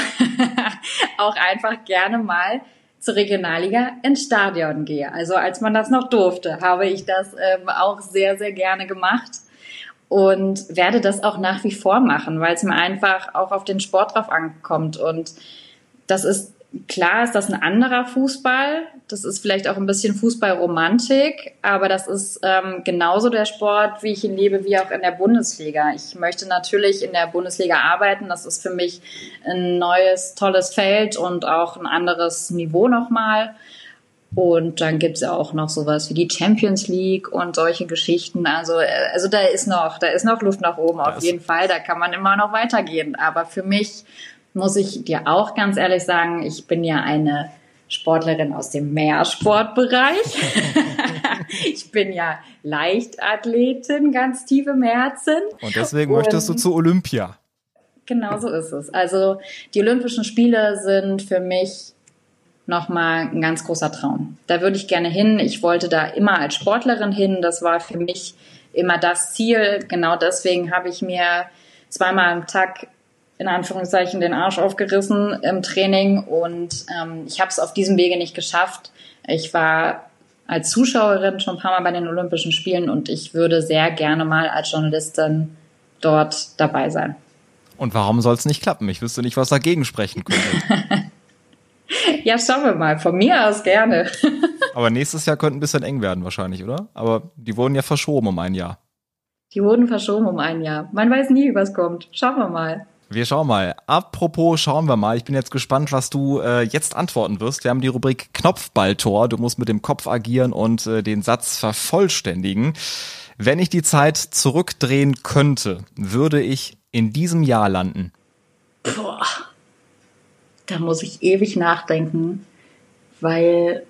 [LAUGHS] auch einfach gerne mal zur Regionalliga ins Stadion gehe. Also als man das noch durfte, habe ich das ähm, auch sehr, sehr gerne gemacht und werde das auch nach wie vor machen, weil es mir einfach auch auf den Sport drauf ankommt. Und das ist klar, ist das ein anderer Fußball. Das ist vielleicht auch ein bisschen Fußballromantik, aber das ist ähm, genauso der Sport, wie ich ihn liebe, wie auch in der Bundesliga. Ich möchte natürlich in der Bundesliga arbeiten. Das ist für mich ein neues, tolles Feld und auch ein anderes Niveau nochmal. Und dann gibt's ja auch noch sowas wie die Champions League und solche Geschichten. Also, äh, also da ist noch, da ist noch Luft nach oben auf jeden Fall. Da kann man immer noch weitergehen. Aber für mich muss ich dir auch ganz ehrlich sagen, ich bin ja eine Sportlerin aus dem Meersportbereich. [LAUGHS] ich bin ja Leichtathletin, ganz tief im Herzen. Und deswegen und möchtest du zu Olympia. Genau so ist es. Also die Olympischen Spiele sind für mich nochmal ein ganz großer Traum. Da würde ich gerne hin. Ich wollte da immer als Sportlerin hin. Das war für mich immer das Ziel. Genau deswegen habe ich mir zweimal am Tag in Anführungszeichen den Arsch aufgerissen im Training und ähm, ich habe es auf diesem Wege nicht geschafft. Ich war als Zuschauerin schon ein paar Mal bei den Olympischen Spielen und ich würde sehr gerne mal als Journalistin dort dabei sein. Und warum soll es nicht klappen? Ich wüsste nicht, was dagegen sprechen könnte. [LAUGHS] Ja, schauen wir mal. Von mir aus gerne. [LAUGHS] Aber nächstes Jahr könnte ein bisschen eng werden wahrscheinlich, oder? Aber die wurden ja verschoben um ein Jahr. Die wurden verschoben um ein Jahr. Man weiß nie, was kommt. Schauen wir mal. Wir schauen mal. Apropos, schauen wir mal. Ich bin jetzt gespannt, was du äh, jetzt antworten wirst. Wir haben die Rubrik Knopfballtor. Du musst mit dem Kopf agieren und äh, den Satz vervollständigen. Wenn ich die Zeit zurückdrehen könnte, würde ich in diesem Jahr landen. Boah da muss ich ewig nachdenken, weil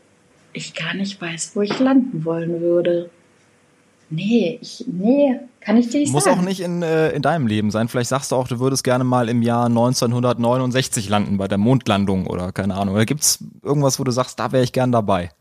ich gar nicht weiß, wo ich landen wollen würde. Nee, ich, nee, kann ich dir nicht Muss sagen. auch nicht in, äh, in deinem Leben sein. Vielleicht sagst du auch, du würdest gerne mal im Jahr 1969 landen bei der Mondlandung oder keine Ahnung. Oder gibt's irgendwas, wo du sagst, da wäre ich gern dabei?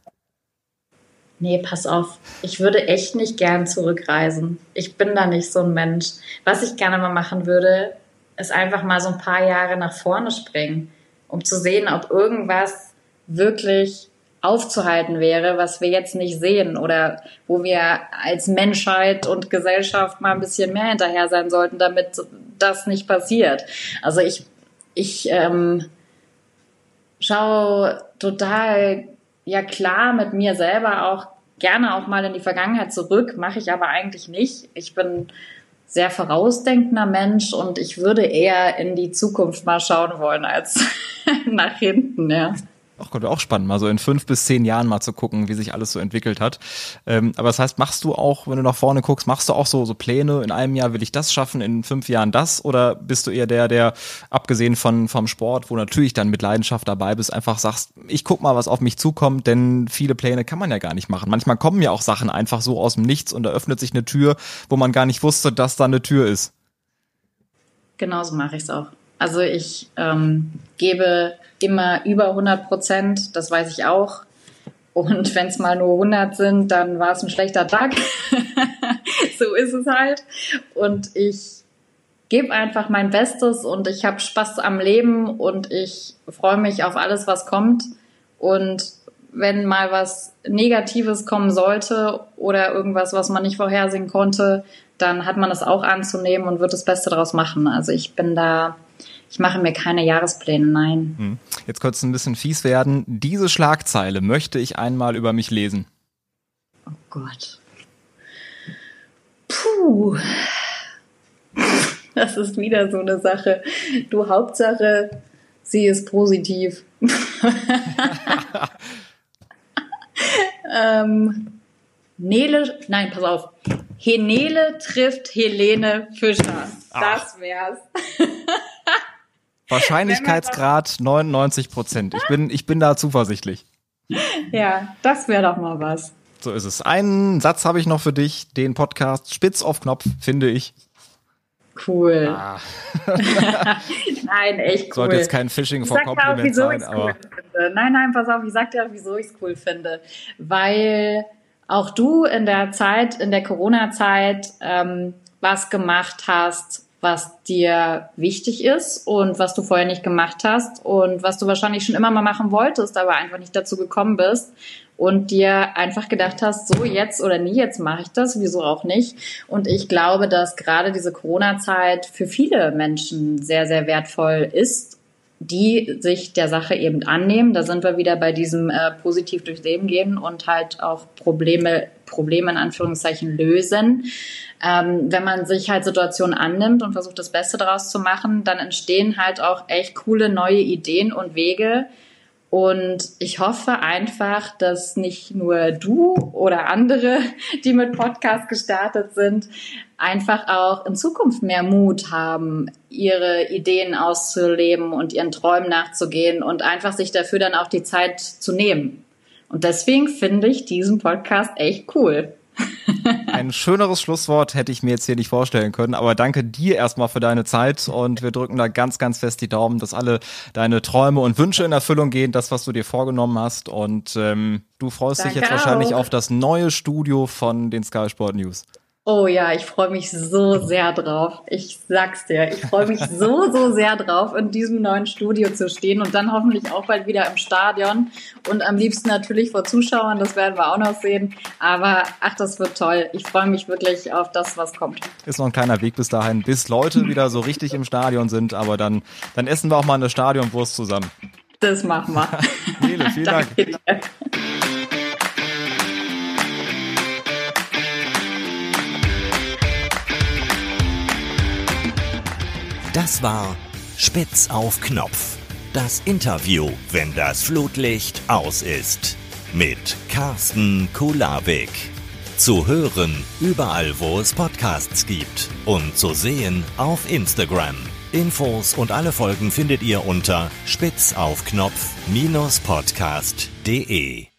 Nee, pass auf. Ich würde echt nicht gern zurückreisen. Ich bin da nicht so ein Mensch. Was ich gerne mal machen würde, ist einfach mal so ein paar Jahre nach vorne springen um zu sehen, ob irgendwas wirklich aufzuhalten wäre, was wir jetzt nicht sehen oder wo wir als Menschheit und Gesellschaft mal ein bisschen mehr hinterher sein sollten, damit das nicht passiert. Also ich, ich ähm, schaue total ja klar mit mir selber auch gerne auch mal in die Vergangenheit zurück, mache ich aber eigentlich nicht. Ich bin sehr vorausdenkender Mensch und ich würde eher in die Zukunft mal schauen wollen als [LAUGHS] nach hinten, ja. Ach Gott, auch spannend, mal so in fünf bis zehn Jahren mal zu gucken, wie sich alles so entwickelt hat. Ähm, aber das heißt, machst du auch, wenn du nach vorne guckst, machst du auch so, so Pläne, in einem Jahr will ich das schaffen, in fünf Jahren das? Oder bist du eher der, der, abgesehen von, vom Sport, wo natürlich dann mit Leidenschaft dabei bist, einfach sagst, ich guck mal, was auf mich zukommt, denn viele Pläne kann man ja gar nicht machen. Manchmal kommen ja auch Sachen einfach so aus dem Nichts und da öffnet sich eine Tür, wo man gar nicht wusste, dass da eine Tür ist. Genauso mache ich es auch. Also ich ähm, gebe immer über 100 Prozent, das weiß ich auch. Und [LAUGHS] wenn es mal nur 100 sind, dann war es ein schlechter Tag. [LAUGHS] so ist es halt. Und ich gebe einfach mein Bestes und ich habe Spaß am Leben und ich freue mich auf alles, was kommt. Und wenn mal was Negatives kommen sollte oder irgendwas, was man nicht vorhersehen konnte, dann hat man das auch anzunehmen und wird das Beste daraus machen. Also ich bin da ich mache mir keine Jahrespläne, nein. Hm. Jetzt könnte es ein bisschen fies werden. Diese Schlagzeile möchte ich einmal über mich lesen. Oh Gott. Puh. [LAUGHS] Das ist wieder so eine Sache. Du Hauptsache, sie ist positiv. [LAUGHS] ähm, Nele, nein, pass auf. Henele trifft Helene Fischer. Das wär's. [LAUGHS] Wahrscheinlichkeitsgrad 99 Prozent. Ich bin, ich bin da zuversichtlich. Ja, das wäre doch mal was. So ist es. Einen Satz habe ich noch für dich. Den Podcast spitz auf Knopf, finde ich. Cool. Ah. [LAUGHS] nein, echt cool. Sollte jetzt kein Phishing vor Kompliment sein. Cool. Nein, nein, pass auf, ich sag dir auch, wieso ich es cool finde. Weil auch du in der Zeit, in der Corona-Zeit, ähm, was gemacht hast, was dir wichtig ist und was du vorher nicht gemacht hast und was du wahrscheinlich schon immer mal machen wolltest, aber einfach nicht dazu gekommen bist und dir einfach gedacht hast, so jetzt oder nie, jetzt mache ich das, wieso auch nicht. Und ich glaube, dass gerade diese Corona-Zeit für viele Menschen sehr, sehr wertvoll ist, die sich der Sache eben annehmen. Da sind wir wieder bei diesem äh, positiv durchs Leben gehen und halt auch Probleme, Probleme in Anführungszeichen lösen. Ähm, wenn man sich halt Situationen annimmt und versucht, das Beste daraus zu machen, dann entstehen halt auch echt coole neue Ideen und Wege, und ich hoffe einfach, dass nicht nur du oder andere, [LAUGHS] die mit Podcast gestartet sind, einfach auch in Zukunft mehr Mut haben, ihre Ideen auszuleben und ihren Träumen nachzugehen und einfach sich dafür dann auch die Zeit zu nehmen. Und deswegen finde ich diesen Podcast echt cool. [LAUGHS] Ein schöneres Schlusswort hätte ich mir jetzt hier nicht vorstellen können, aber danke dir erstmal für deine Zeit und wir drücken da ganz, ganz fest die Daumen, dass alle deine Träume und Wünsche in Erfüllung gehen, das, was du dir vorgenommen hast und ähm, du freust danke dich jetzt wahrscheinlich auf das neue Studio von den Sky Sport News. Oh ja, ich freue mich so sehr drauf. Ich sag's dir, ich freue mich [LAUGHS] so, so sehr drauf, in diesem neuen Studio zu stehen und dann hoffentlich auch bald wieder im Stadion und am liebsten natürlich vor Zuschauern, das werden wir auch noch sehen. Aber ach, das wird toll. Ich freue mich wirklich auf das, was kommt. Ist noch ein kleiner Weg bis dahin, bis Leute wieder so richtig im Stadion sind, aber dann, dann essen wir auch mal eine Stadionwurst zusammen. Das machen wir. [LAUGHS] Nele, vielen [LAUGHS] Dank. Das war Spitz auf Knopf. Das Interview, wenn das Flutlicht aus ist. Mit Carsten Kulawik. Zu hören überall, wo es Podcasts gibt. Und zu sehen auf Instagram. Infos und alle Folgen findet ihr unter spitzaufknopf-podcast.de.